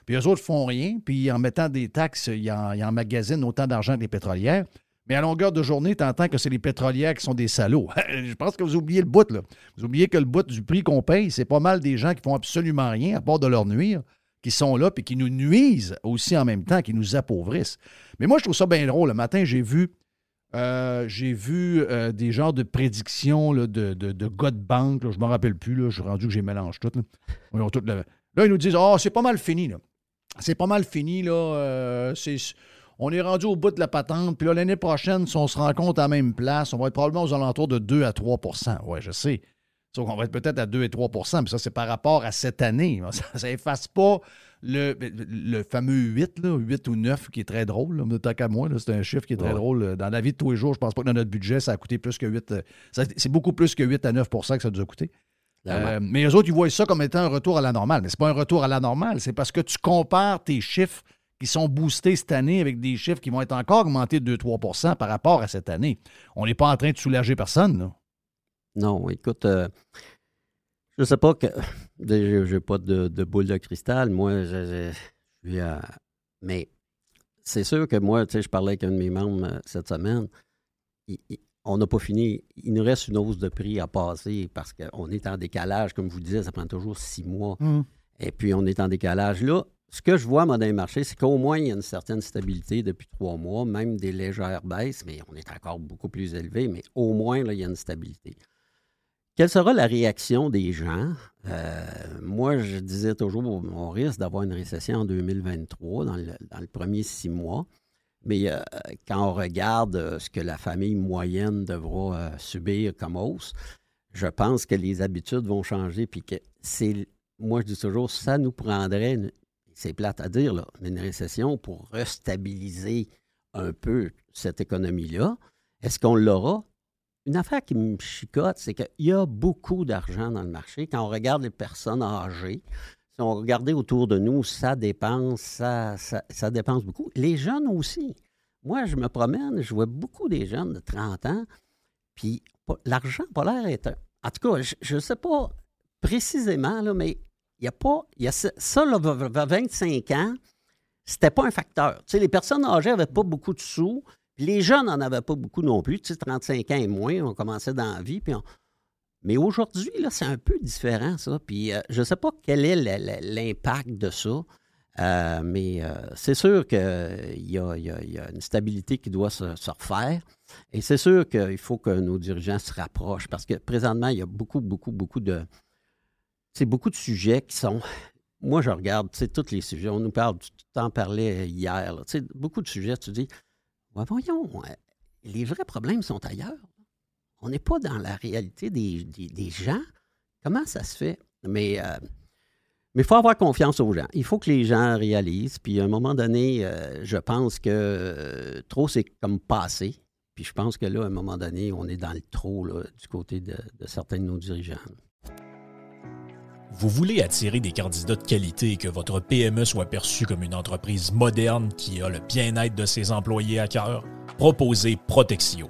Puis eux autres font rien. Puis en mettant des taxes, ils, en, ils autant d'argent que les pétrolières. Mais à longueur de journée, tu entends que c'est les pétrolières qui sont des salauds. Je pense que vous oubliez le bout, là. Vous oubliez que le bout du prix qu'on paye, c'est pas mal des gens qui font absolument rien à part de leur nuire, qui sont là puis qui nous nuisent aussi en même temps, qui nous appauvrissent. Mais moi, je trouve ça bien drôle. Le matin, j'ai vu, euh, j'ai vu euh, des genres de prédictions là, de, de, de je ne me rappelle plus. Là, je suis rendu que j'ai mélange tout. Là. Ils là, ils nous disent Oh, c'est pas mal fini. Là. C'est pas mal fini. Là. Euh, c'est- on est rendu au bout de la patente. Puis là, l'année prochaine, si on se rencontre à la même place, on va être probablement aux alentours de 2 à 3% Ouais, je sais. Donc, on va être peut-être à 2 et 3% mais ça, c'est par rapport à cette année. Ça n'efface pas le, le, fameux 8, là, 8 ou 9, qui est très drôle. Là, tant qu'à moi, c'est un chiffre qui est très drôle. Dans la vie de tous les jours, je pense pas que dans notre budget, ça a coûté plus que 8. C'est beaucoup plus que 8 à 9% que ça nous a coûté. Euh, mais eux autres, ils voient ça comme étant un retour à la normale. Mais c'est pas un retour à la normale, c'est parce que tu compares tes chiffres qui sont boostés cette année avec des chiffres qui vont être encore augmentés de 2-3% par rapport à cette année. On n'est pas en train de soulager personne, là. Non, écoute, euh, je sais pas que. Je n'ai pas de, boule de cristal. Moi, je, suis. mais c'est sûr que moi, tu sais, je parlais avec un de mes membres euh, cette semaine. On n'a pas fini. Il nous reste une hausse de prix à passer parce qu'on est en décalage. Comme je vous disais, ça prend toujours six mois. Mmh. Et puis, on est en décalage. Là, ce que je vois, moi, dans les marchés, c'est qu'au moins, il y a une certaine stabilité depuis trois mois, même des légères baisses, mais on est encore beaucoup plus élevé, mais au moins, là, il y a une stabilité. Quelle sera la réaction des gens? Euh, moi, je disais toujours, on risque d'avoir une récession en 2023, dans le, premier six mois. Mais euh, quand on regarde euh, ce que la famille moyenne devra subir comme hausse, je pense que les habitudes vont changer. Puis que c'est, moi, je dis toujours, ça nous prendrait, c'est plate à dire, une récession pour restabiliser un peu cette économie-là. Est-ce qu'on l'aura? une affaire qui me chicote, c'est qu'il y a beaucoup d'argent dans le marché. Quand on regarde les personnes âgées, si on regardait autour de nous, ça dépense, ça, ça, dépense beaucoup. Les jeunes aussi. Moi, je me promène, je vois beaucoup des jeunes de 30 ans, puis l'argent pas l'air être. En tout cas, je ne sais pas précisément, là, mais il a pas. Y a ça, ça là, 25 ans, c'était pas un facteur. Tu les personnes âgées n'avaient pas beaucoup de sous. Les jeunes n'en avaient pas beaucoup non plus, tu sais, 35 ans et moins, on commençait dans la vie. Puis Mais aujourd'hui, là, c'est un peu différent, ça. Puis euh, je ne sais pas quel est l'impact de ça, euh, mais euh, c'est sûr qu'il y, y, a une stabilité qui doit se, refaire. Et c'est sûr qu'il faut que nos dirigeants se rapprochent parce que présentement, il y a beaucoup, beaucoup, beaucoup de. C'est beaucoup de sujets qui sont. Moi, je regarde, tu sais, tous les sujets. On nous parle, tu t'en parlais hier, tu sais, beaucoup de sujets, tu dis voyons, euh, les vrais problèmes sont ailleurs. On n'est pas dans la réalité des, gens. Comment ça se fait? Mais euh, il faut avoir confiance aux gens. Il faut que les gens réalisent. Puis à un moment donné, euh, je pense que trop, c'est comme passé. Puis je pense que là, à un moment donné, on est dans le trop du côté de certains de nos dirigeants. Vous voulez attirer des candidats de qualité et que votre PME soit perçue comme une entreprise moderne qui a le bien-être de ses employés à cœur? Proposez Protexio,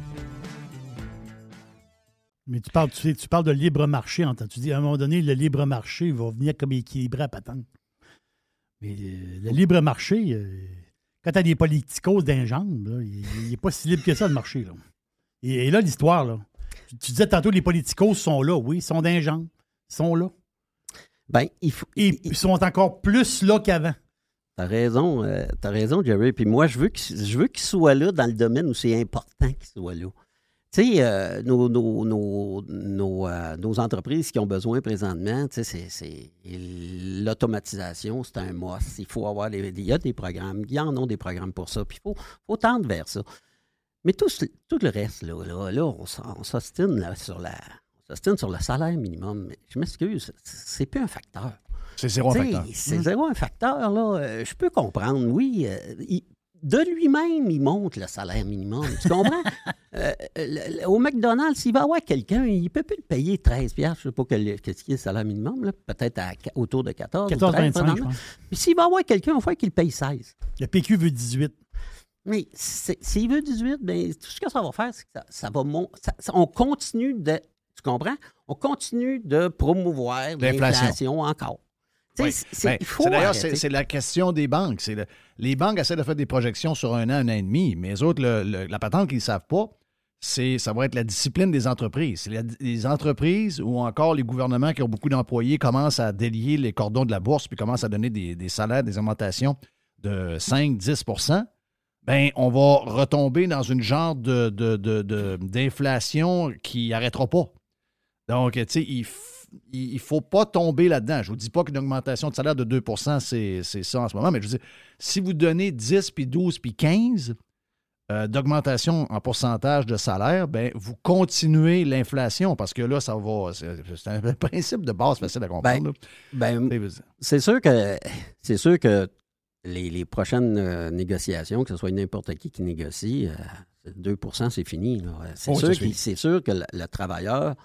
Mais tu parles, tu, sais, tu parles de libre marché. Tu dis à un moment donné, le libre marché va venir comme équilibrer à patente. Mais euh, le libre marché, euh, quand tu as des politicos d'un il n'est pas si libre que ça, le marché. Là. Et, et là, l'histoire, là. Tu, tu disais tantôt, les politicos sont là. Oui, ils sont d'un. Ils sont là. Ben, il faut. Et ils sont encore plus là qu'avant. T'as raison, euh, t'as raison, Jerry. Puis moi, je veux qu'il je veux qu'il soit là dans le domaine où c'est important qu'il soit là. Tu sais, euh, nos, nos, nos, nos, euh, nos entreprises qui ont besoin présentement, tu sais, c'est- l'automatisation, c'est un must. Il faut avoir les, il y a des programmes, il y en a des programmes pour ça, puis il faut, faut tendre vers ça. Mais tout, le reste, là, là, là, on s'ostine sur la, on sur le salaire minimum. Mais je m'excuse, c'est plus un facteur. C'est zéro T'sais, facteur. C'est zéro un facteur, là. Euh, je peux comprendre, oui. euh, il- de lui-même, il monte le salaire minimum. Tu comprends? Euh, le- le- au McDonald's, s'il va avoir quelqu'un, il ne peut plus le payer 13 piastres. Je ne sais pas quel- qu'est-ce qui est le salaire minimum, peut-être autour de 14 ou 13, 14,25, je présentement. pense. Puis s'il va avoir quelqu'un, il va falloir qu'il paye 16. Le PQ veut 18. Mais s'il veut 18, bien, tout ce que ça va faire, c'est que ça, ça va mon- ça- ça- on continue de. Tu comprends? On continue de promouvoir l'inflation encore. Oui. Ben, faut D'ailleurs, c'est la question des banques. Le- les banques essaient de faire des projections sur un an, un an et demi, mais les autres, le- le- la patente qu'ils ne savent pas, c'est ça va être la discipline des entreprises. La- les entreprises ou encore les gouvernements qui ont beaucoup d'employés commencent à délier les cordons de la bourse puis commencent à donner des, des salaires, des augmentations de 5-10% ben on va retomber dans une genre de, d'inflation qui n'arrêtera pas. Donc, tu sais, il, f- il il faut pas tomber là-dedans. Je vous dis pas qu'une augmentation de salaire de 2 c'est ça en ce moment, mais je veux dire, si vous donnez 10, puis 12, puis 15 euh, d'augmentation en pourcentage de salaire, ben vous continuez l'inflation parce que là, ça va. C'est un principe de base facile à comprendre. Ben, sais, c'est sûr que c'est sûr que les, les prochaines euh, négociations, que ce soit n'importe qui qui négocie, euh, 2 c'est fini. C'est Oh, sûr, sûr que le, le travailleur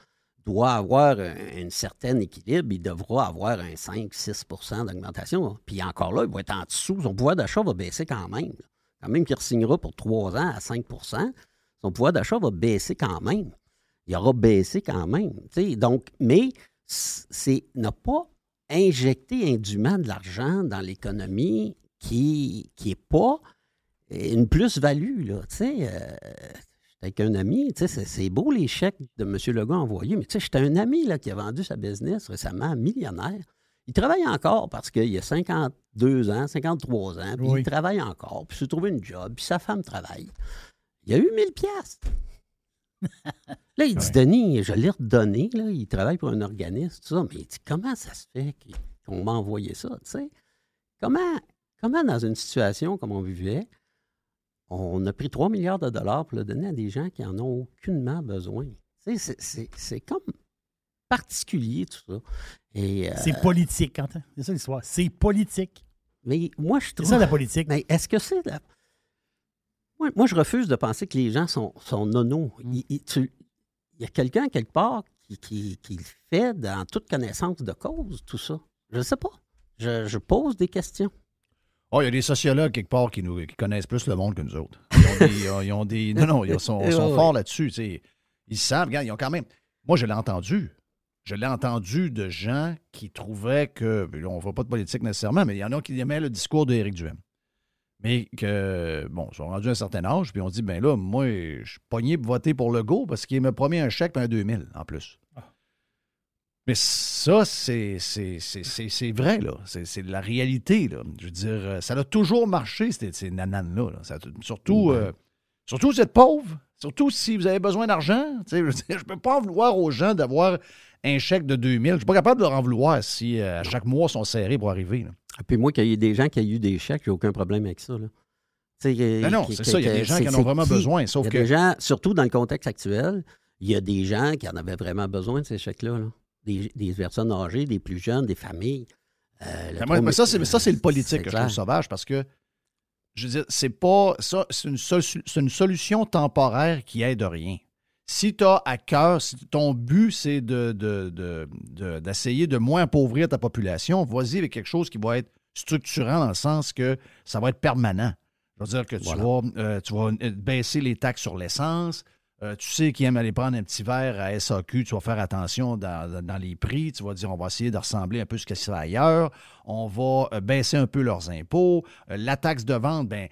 doit avoir un, certain équilibre. Il devra avoir un 5-6% d'augmentation. Puis encore là, il va être en dessous. Son pouvoir d'achat va baisser quand même. Quand même qu'il signera pour 3 ans à 5% son pouvoir d'achat va baisser quand même. Il aura baissé quand même. tu sais. Donc, mais c'est n'a pas injecté indûment de l'argent dans l'économie qui qui est pas une plus-value. Euh, avec un ami, tu sais, c'est, beau les chèques de M. Legault envoyés, mais tu sais, j'étais un ami là, qui a vendu sa business récemment, millionnaire. Il travaille encore parce qu'il a 52 ans, 53 ans, puis Oui. il travaille encore, puis il s'est trouvé une job, puis sa femme travaille. Il a eu 1000 pièces. Là, il dit, Denis, je l'ai redonné, là, il travaille pour un organisme, tout ça, mais il dit, comment ça se fait qu'on m'a envoyé ça, tu sais? Comment, comment, dans une situation comme on vivait, on a pris 3 milliards de dollars pour le donner à des gens qui en ont aucunement besoin? C'est- c'est- c'est comme particulier, tout ça. Et, euh, C'est politique, Quentin. C'est ça l'histoire. C'est politique. mais moi, je C'est trouve... ça la politique. Mais est-ce que c'est la... Moi, moi, je refuse de penser que les gens sont, sont nonos. Mm. Il, il- tu- il y a quelqu'un quelque part qui, qui, qui le fait dans toute connaissance de cause, tout ça. Je ne sais pas. Je, je pose des questions. Oh, il y a des sociologues quelque part qui, nous, qui connaissent plus le monde que nous autres. Ils ont des. euh, ils ont des- non, non, ils sont, Ouais, forts là-dessus. Ils savent, regarde, ils ont quand même. Moi, je l'ai entendu. Je l'ai entendu de gens qui trouvaient que. On ne voit pas de politique nécessairement, mais il y en a qui aimaient le discours d'Éric Duhem. Mais que, bon, ils sont rendus à un certain âge, puis on dit, ben là, moi, je suis pogné pour voter pour Legault parce qu'il me promet un chèque et un 2000 en plus. Mais ça, c'est vrai, là. C'est la réalité, là. Je veux dire, euh, ça a toujours marché, ces, ces nananes-là. là. Surtout, euh, surtout si vous êtes pauvre, surtout si vous avez besoin d'argent. Je ne peux pas en vouloir aux gens d'avoir un chèque de 2000. Je suis pas capable de leur en vouloir si euh, à chaque mois, ils sont serrés pour arriver. là. Et puis moi, qu'il y ait des gens qui aient eu des chèques, j'ai aucun problème avec ça. Là. Que- non, c'est ça. Il y a des gens qui en ont vraiment qui? besoin. Il Sauf y a que. des gens, surtout dans le contexte actuel, il y a des gens qui en avaient vraiment besoin de ces chèques-là. là. Des, des personnes âgées, des plus jeunes, des familles. Euh, Ben, moi, mais ça, c'est, ça, c'est le politique que je trouve sauvage parce que, je veux dire, c'est pas. Ça, c'est une, sol- c'est une solution temporaire qui aide rien. Si tu as à cœur, si ton but, c'est de, de- de- de- d'essayer de moins appauvrir ta population, vas-y avec quelque chose qui va être structurant dans le sens que ça va être permanent. Je veux dire que tu, Voilà. vas, euh, tu vas euh, baisser les taxes sur l'essence. Euh, tu sais qui aime aller prendre un petit verre à SAQ, tu vas faire attention dans, dans- les prix. Tu vas dire, on va essayer de ressembler un peu ce qu'il y a ailleurs. On va euh, baisser un peu leurs impôts. Euh, la taxe de vente, ben,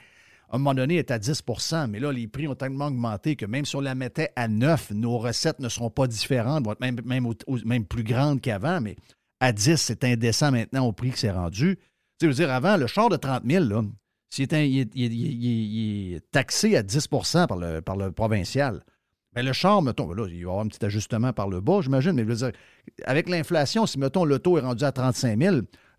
à un moment donné, est à 10% mais là, les prix ont tellement augmenté que même si on la mettait à 9, nos recettes ne seront pas différentes, même, même, même plus grandes qu'avant, mais à 10, c'est indécent maintenant au prix que c'est rendu. Tu sais, veux dire, avant, le char de 30 000, là, est, un- il est- il est- il est- il est taxé à 10 par le, par le provincial, ben le char, mettons, ben là, il va y avoir un petit ajustement par le bas, j'imagine, mais je veux dire, avec l'inflation, si, mettons, le taux est rendu à 35 000,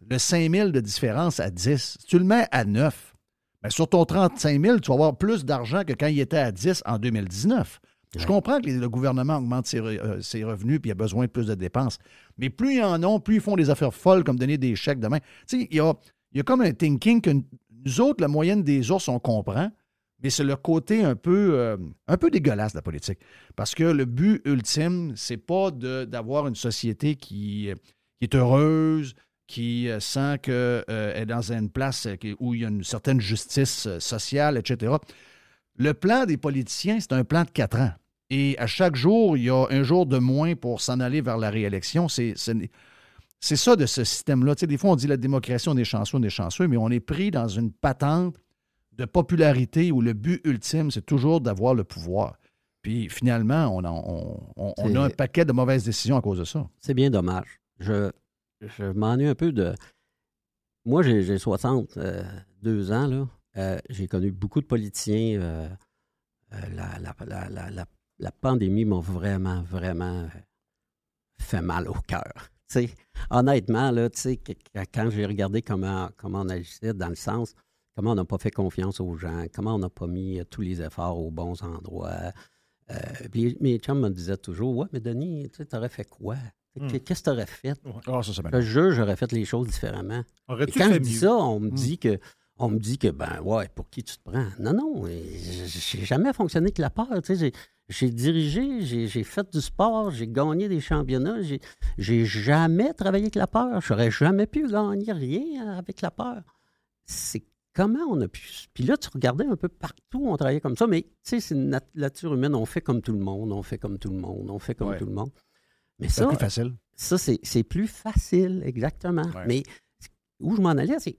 le 5 000 de différence à 10, si tu le mets à 9, ben sur ton 35 000, tu vas avoir plus d'argent que quand il était à 10 en 2019. Je comprends que le gouvernement augmente ses, euh, ses revenus puis il a besoin de plus de dépenses. Mais plus ils en ont, plus ils font des affaires folles comme donner des chèques demain. Tu sais, il y a, il y a comme un thinking que nous autres, la moyenne des ours, on comprend, mais c'est le côté un peu, euh, un peu dégueulasse de la politique. Parce que le but ultime, c'est pas d'avoir une société qui, euh, est heureuse, qui euh, sent qu'elle est dans une place euh, où il y a une certaine justice euh, sociale, etc. Le plan des politiciens, c'est un plan de quatre ans. Et à chaque jour, il y a un jour de moins pour s'en aller vers la réélection. C'est ça de ce système-là. Tu sais, des fois, on dit la démocratie, on est chanceux, on est chanceux, mais on est pris dans une patente de popularité où le but ultime, c'est toujours d'avoir le pouvoir. Puis finalement, on, en- on- on- on C'est- a un paquet de mauvaises décisions à cause de ça. C'est bien dommage. Je, je m'ennuie un peu de. Moi, j'ai j'ai 62 ans, là. Euh, j'ai connu beaucoup de politiciens. euh, euh, la, la- la- la- la- la pandémie m'a vraiment, vraiment euh, fait mal au cœur. Honnêtement, là, quand j'ai regardé comment, comment on agissait, dans le sens, comment on n'a pas fait confiance aux gens, comment on n'a pas mis euh, tous les efforts aux bons endroits? Euh, puis mes chums me disaient toujours Ouais, mais Denis, tu aurais fait quoi? Hmm. Qu'est-ce que tu aurais fait Ah, ça, c'est je jure, j'aurais fait les choses différemment. Et quand je dis mieux? ça, on me Hmm. dit que on me dit que ben ouais, pour qui tu te prends? Non, non, j'ai jamais fonctionné avec la peur. Tu sais, j'ai, dirigé, j'ai, fait du sport, j'ai gagné des championnats, j'ai, j'ai jamais travaillé avec la peur. J'aurais jamais pu gagner rien avec la peur. C'est comment on a pu. Puis là, tu regardais un peu partout, on travaillait comme ça, mais tu sais, c'est une nat- nature humaine, on fait comme tout le monde, on fait comme tout le monde, on fait comme Ouais. tout le monde. Mais C'est ça, plus facile. ça, c'est plus facile, exactement. Ouais. Mais où je m'en allais, c'est.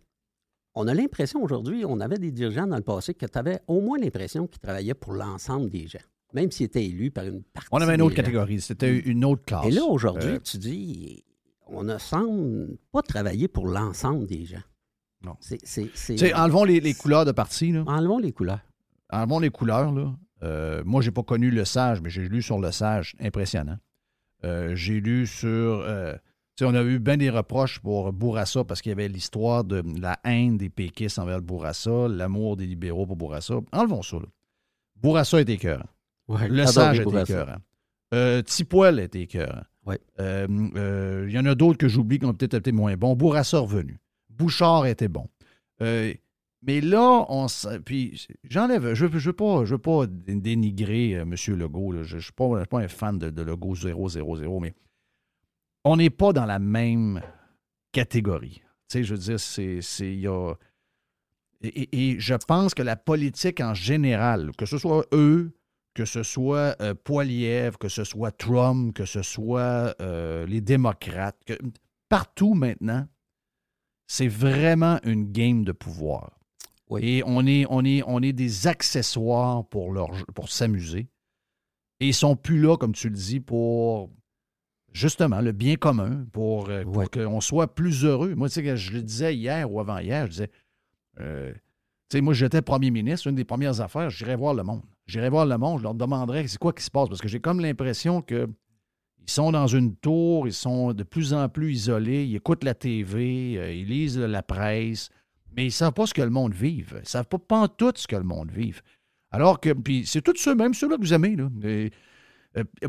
On a l'impression aujourd'hui, on avait des dirigeants dans le passé que tu avais au moins l'impression qu'ils travaillaient pour l'ensemble des gens, même s'ils étaient élus par une partie. On avait une autre gens. catégorie. C'était une autre classe. Et là, aujourd'hui, Euh, tu dis, on ne semble pas travailler pour l'ensemble des gens. Non. C'est. enlevons les, les couleurs de parti. Là. Enlevons les couleurs. Enlevons les couleurs. Là. Euh, moi, j'ai pas connu le sage, mais j'ai lu sur le sage. Impressionnant. Euh, j'ai lu sur. euh, on a eu bien des reproches pour Bourassa parce qu'il y avait l'histoire de la haine des péquistes envers le Bourassa, l'amour des libéraux pour Bourassa. Enlevons ça. Là. Bourassa était écœurant. Ouais, Le sage était écœurant. Euh, Tipoel était écœurant. Ouais. Euh, Il y en a d'autres que j'oublie qui ont peut-être été moins bons. Bourassa revenu. Bouchard était bon. Euh, mais là, on puis j'enlève, je ne veux, pas, dénigrer euh, M. Legault. Je ne suis pas, un fan de, Legault 000, mais on n'est pas dans la même catégorie. Tu sais, je veux dire, c'est. y et, je pense que la politique en général, que ce soit eux, que ce soit euh, que ce soit Trump, que ce soit euh, les démocrates, partout maintenant, c'est vraiment une game de pouvoir. Oui. Et on est, on, est, on est des accessoires pour, leur, pour s'amuser. Et ils sont plus là, comme tu le dis, pour justement le bien commun, pour, euh, pour Ouais. qu'on soit plus heureux. Moi, tu sais, que je le disais hier ou avant-hier, je disais, euh, tu sais, moi, j'étais premier ministre, une des premières affaires, j'irais voir le monde. J'irais voir le monde, je leur demanderais c'est quoi qui se passe, parce que j'ai comme l'impression que ils sont dans une tour, ils sont de plus en plus isolés, ils écoutent la TV, euh, ils lisent la presse, mais ils ne savent pas ce que le monde vive. Ils ne savent pas, pas en tout ce que le monde vive. Alors que, puis c'est tous ceux, même ceux-là que vous aimez. Là. Euh,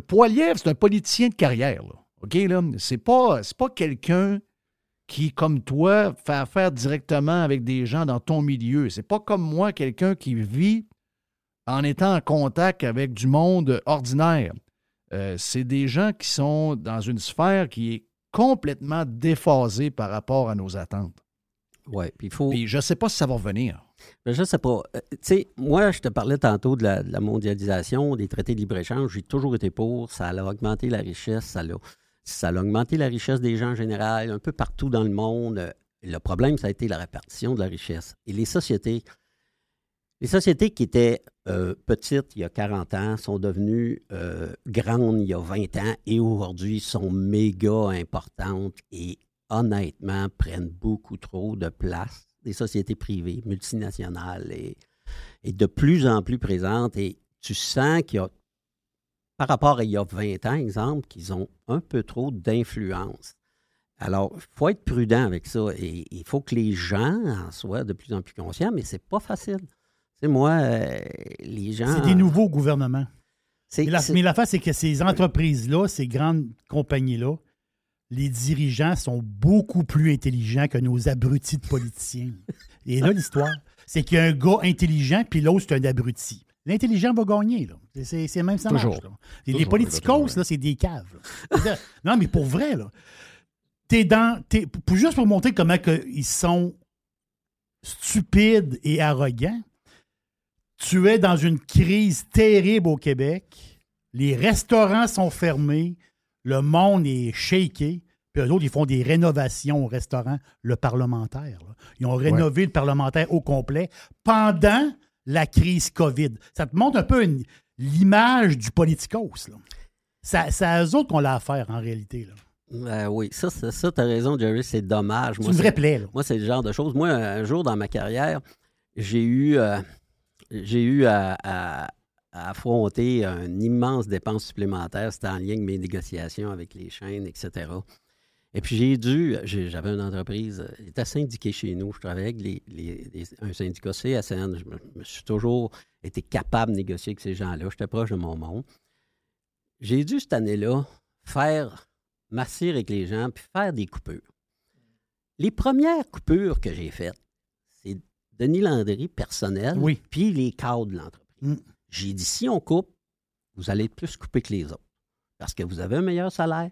Poilievre, c'est un politicien de carrière. là. OK, là? C'est pas, pas quelqu'un qui, comme toi, fait affaire directement avec des gens dans ton milieu. C'est pas comme moi, quelqu'un qui vit en étant en contact avec du monde ordinaire. Euh, c'est des gens qui sont dans une sphère qui est complètement déphasée par rapport à nos attentes. Oui, puis il faut. Puis je sais pas si ça va revenir. Ben, je sais pas. Euh, tu sais, moi, je te parlais tantôt de la, de la mondialisation, des traités de libre-échange. J'ai toujours été pour. Ça a augmenté la richesse, ça a, ça a augmenté la richesse des gens en général, un peu partout dans le monde. Euh, Le problème, ça a été la répartition de la richesse. Et les sociétés, les sociétés qui étaient euh, petites il y a 40 ans sont devenues euh, grandes il y a 20 ans et aujourd'hui sont méga importantes et honnêtement prennent beaucoup trop de place. Des sociétés privées, multinationales et, et de plus en plus présentes. Et tu sens qu'il y a, par rapport à il y a 20 ans, exemple, qu'ils ont un peu trop d'influence. Alors, il faut être prudent avec ça et il faut que les gens en soient de plus en plus conscients, mais c'est pas facile. Sais, moi, euh, les gens. C'est des nouveaux gouvernements. Mais la- l'affaire, c'est que ces entreprises-là, ces grandes compagnies-là, les dirigeants sont beaucoup plus intelligents que nos abrutis de politiciens. Et là, l'histoire, c'est qu'il y a un gars intelligent, puis l'autre, c'est un abruti. L'intelligent va gagner, là. C'est- même ça marche, Toujours. là. Et Toujours, les politicos, là, c'est des caves. là. Non, mais pour vrai, là. T'es dans. t'es- pour- juste pour montrer comment que ils sont stupides et arrogants, tu es dans une crise terrible au Québec. Les restaurants sont fermés. Le monde est shaké. Puis eux autres, ils font des rénovations au restaurant, le parlementaire. là. Ils ont rénové le parlementaire au complet pendant la crise COVID. Ça te montre un peu une- l'image du politicos. là. Ça- C'est à eux autres qu'on l'a à faire, en réalité. là. Ben oui, ça, ça, ça tu as raison, Jerry, c'est dommage. C'est Moi, une c'est- vraie plaie. là. Moi, c'est le genre de choses. Moi, un jour dans ma carrière, j'ai eu, euh, j'ai eu à, affronter une immense dépense supplémentaire. C'était en lien avec mes négociations avec les chaînes, etc. Et puis, j'ai dû, j'avais une entreprise, euh, elle était syndiquée chez nous. Je travaillais avec les- un syndicat CSN. Je me, me suis toujours été capable de négocier avec ces gens-là. J'étais proche de mon monde. J'ai dû, cette année-là, faire, m'asseoir avec les gens, puis faire des coupures. Les premières coupures que j'ai faites, Denis Landry personnel, Oui. puis les cadres de l'entreprise. Mm. J'ai dit, si on coupe, vous allez être plus coupé que les autres, parce que vous avez un meilleur salaire.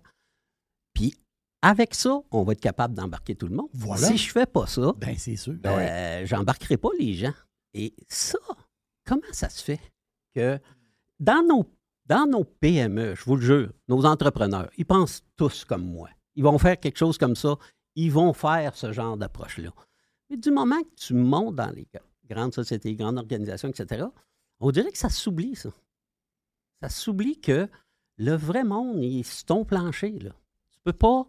Puis avec ça, on va être capable d'embarquer tout le monde. Voilà. Si je fais pas ça, Ben, c'est sûr. ben, j'embarquerai pas les gens. Et ça, comment ça se fait que dans nos, dans nos PME, je vous le jure, nos entrepreneurs, ils pensent tous comme moi. Ils vont faire quelque chose comme ça. Ils vont faire ce genre d'approche-là. Mais du moment que tu montes dans les grandes sociétés, grandes organisations, etc., on dirait que ça s'oublie, ça. Ça s'oublie que le vrai monde il est sur ton plancher. Là. Tu peux pas.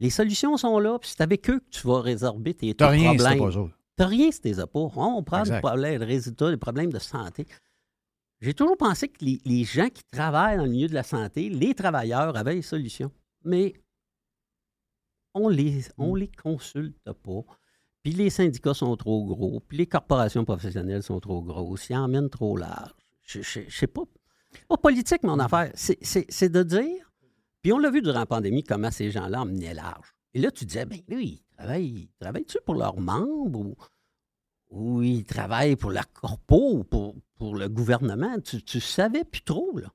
Les solutions sont là, puis c'est avec eux que tu vas résorber tes, tes rien, problèmes. T'as rien si t'es as pas. On prend des Exact. problèmes, des résultats, des problèmes de santé. J'ai toujours pensé que les, les gens qui travaillent dans le milieu de la santé, les travailleurs, avaient des solutions. Mais on les, on les consulte pas. Puis les syndicats sont trop gros, puis les corporations professionnelles sont trop grosses, ils emmènent trop large. Je je sais pas. Pas politique, mon affaire. C'est- de dire. Puis on l'a vu durant la pandémie, comment ces gens-là emmenaient large. Et là, tu disais, ben là, ils travaillent, ils travaillent-tu pour leurs membres ou, ou ils travaillent pour la corpo ou pour, pour le gouvernement? Tu, tu savais plus trop, là.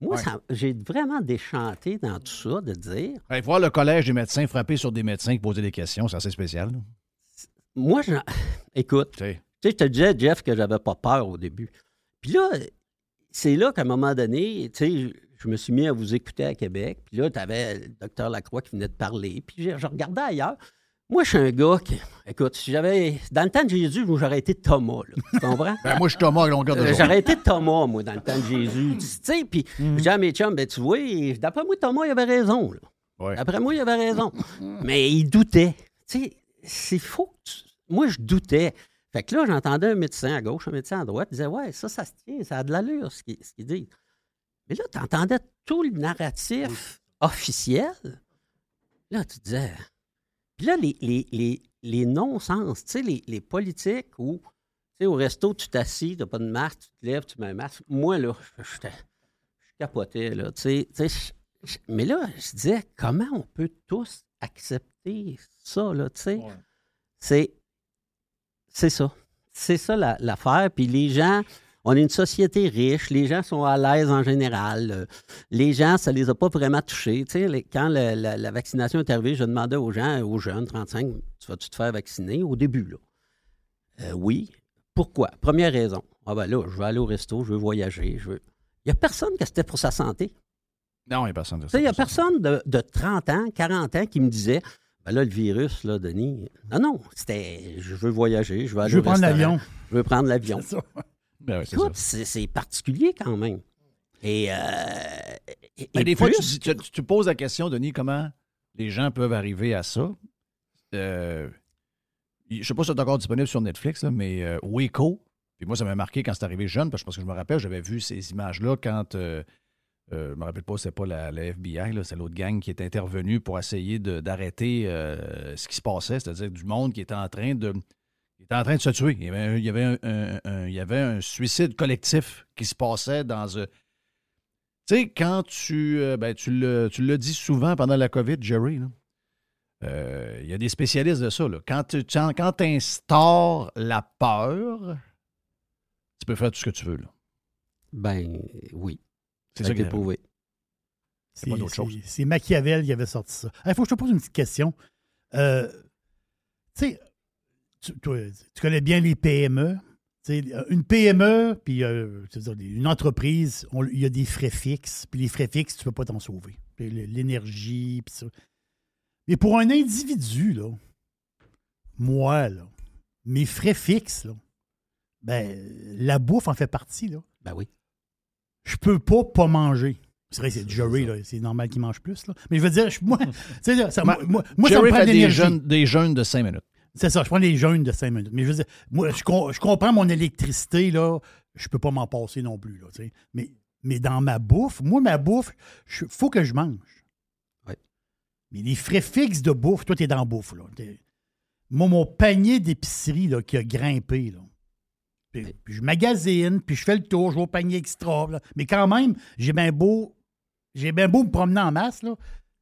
Moi, Ouais. j'ai vraiment déchanté dans tout ça de dire, Hey, voir le collège des médecins frapper sur des médecins qui posaient des questions, c'est assez spécial. Moi, écoute, Tu sais. Je te disais, Jeff, que j'avais pas peur au début. Puis là, c'est là qu'à un moment donné, tu sais, je me suis mis à vous écouter à Québec. Puis là, tu avais le docteur Lacroix qui venait de parler. Puis je, je regardais ailleurs. Moi, je suis un gars qui. Écoute, si j'avais. Dans le temps de Jésus, j'aurais été Thomas, là. Tu comprends? Ben, moi, je suis Thomas à longueur de Euh, journée. J'aurais été Thomas, moi, dans le temps de Jésus. Tu sais, puis je dis à mes chums, ben, tu vois, d'après moi, Thomas, il avait raison, là. Ouais. D'après moi, il avait raison. Mais il doutait. Tu sais, c'est faux. Moi, je doutais. Fait que là, j'entendais un médecin à gauche, un médecin à droite, il disait Ouais, ça, ça se tient, ça a de l'allure, ce qu'il ce qu'il dit. Mais là, tu entendais tout le narratif officiel. Là, tu disais. Puis là, les, les, les, les non-sens, tu sais, les, les politiques où, tu sais, au resto, tu t'assis, tu n'as pas de masque, tu te lèves, tu mets un masque. Moi, là, je, je, je capotais, là. Tu sais, mais là, je disais, comment on peut tous accepter ça, là, tu sais? C'est, c'est ça. C'est ça la- l'affaire. Puis les gens, on est une société riche, les gens sont à l'aise en général. Euh, Les gens, ça les a pas vraiment touchés. Tu sais, les- quand le- la, la vaccination est arrivée, je demandais aux gens, aux jeunes, 35, tu vas-tu te faire vacciner? Au début, là? Euh, oui. Pourquoi? Première raison. Ah ben là, je veux aller au resto, je veux voyager, je veux. Il n'y a personne que c'était pour sa santé. Non, il n'y a personne de ça. il n'y a personne de, de 30 ans, 40 ans qui me disait ben là, le virus, là, Denis. Non, non, c'était je veux voyager, je veux aller Je veux au prendre l'avion. Je veux prendre l'avion. C'est ça. Ben oui, c'est Écoute, c'est c'est particulier quand même. Et, euh, et- et des fois, tu, plus dis- tu, tu poses la question, Denis, comment les gens peuvent arriver à ça? Euh, je ne sais pas si c'est encore disponible sur Netflix, là, mais euh, Waco, puis moi, ça m'a marqué quand c'est arrivé jeune, parce que parce que je me rappelle, j'avais vu ces images-là quand, euh, euh, je me rappelle pas, c'était pas la, FBI, c'est l'autre gang qui est intervenue pour essayer d'arrêter euh, ce qui se passait, c'est-à-dire du monde qui était en train de, qui était en train de se tuer. Il y avait un, il y avait un- suicide collectif qui se passait dans un... Tu sais, quand tu, euh, ben, tu le, tu l'as dit souvent pendant la COVID, Jerry, euh, il y a des spécialistes de ça. là. Quand tu quand instaures la peur, tu peux faire tout ce que tu veux. Là. Ben oui. C'est Ça qui est prouvé. C'est pas d'autre chose. c'est- C'est Machiavel qui avait sorti ça. Il faut que je te pose une petite question. Euh, tu sais, tu, connais bien les PME. Tu sais, une PME, puis euh, une entreprise, il y a des frais fixes, puis les frais fixes, tu ne peux pas t'en sauver. L'énergie, puis ça. Mais pour un individu, là, moi, là, mes frais fixes, là, ben, la bouffe en fait partie. Là. Ben oui. Je peux pas pas manger. C'est vrai, c'est Jerry, là, c'est normal qu'il mange plus. Là. Mais je veux dire, je- moi, tu là, ça, moi, moi, moi, ça me prend fait des jeunes, des de 5 minutes. C'est ça, je prends les jeunes de 5 minutes. Mais je veux dire, moi, je, je comprends mon électricité, là, je peux pas m'en passer non plus, là, tu. Mais, mais dans ma bouffe, moi, ma bouffe, il faut que je mange. Ouais. Mais les frais fixes de bouffe, toi, t'es dans la bouffe, là. Moi, mon panier d'épicerie, là, qui a grimpé, là. Puis, puis je magasine, puis je fais le tour, je vais au panier extra, là. Mais quand même, j'ai bien beau, j'ai bien beau me promener en masse, là.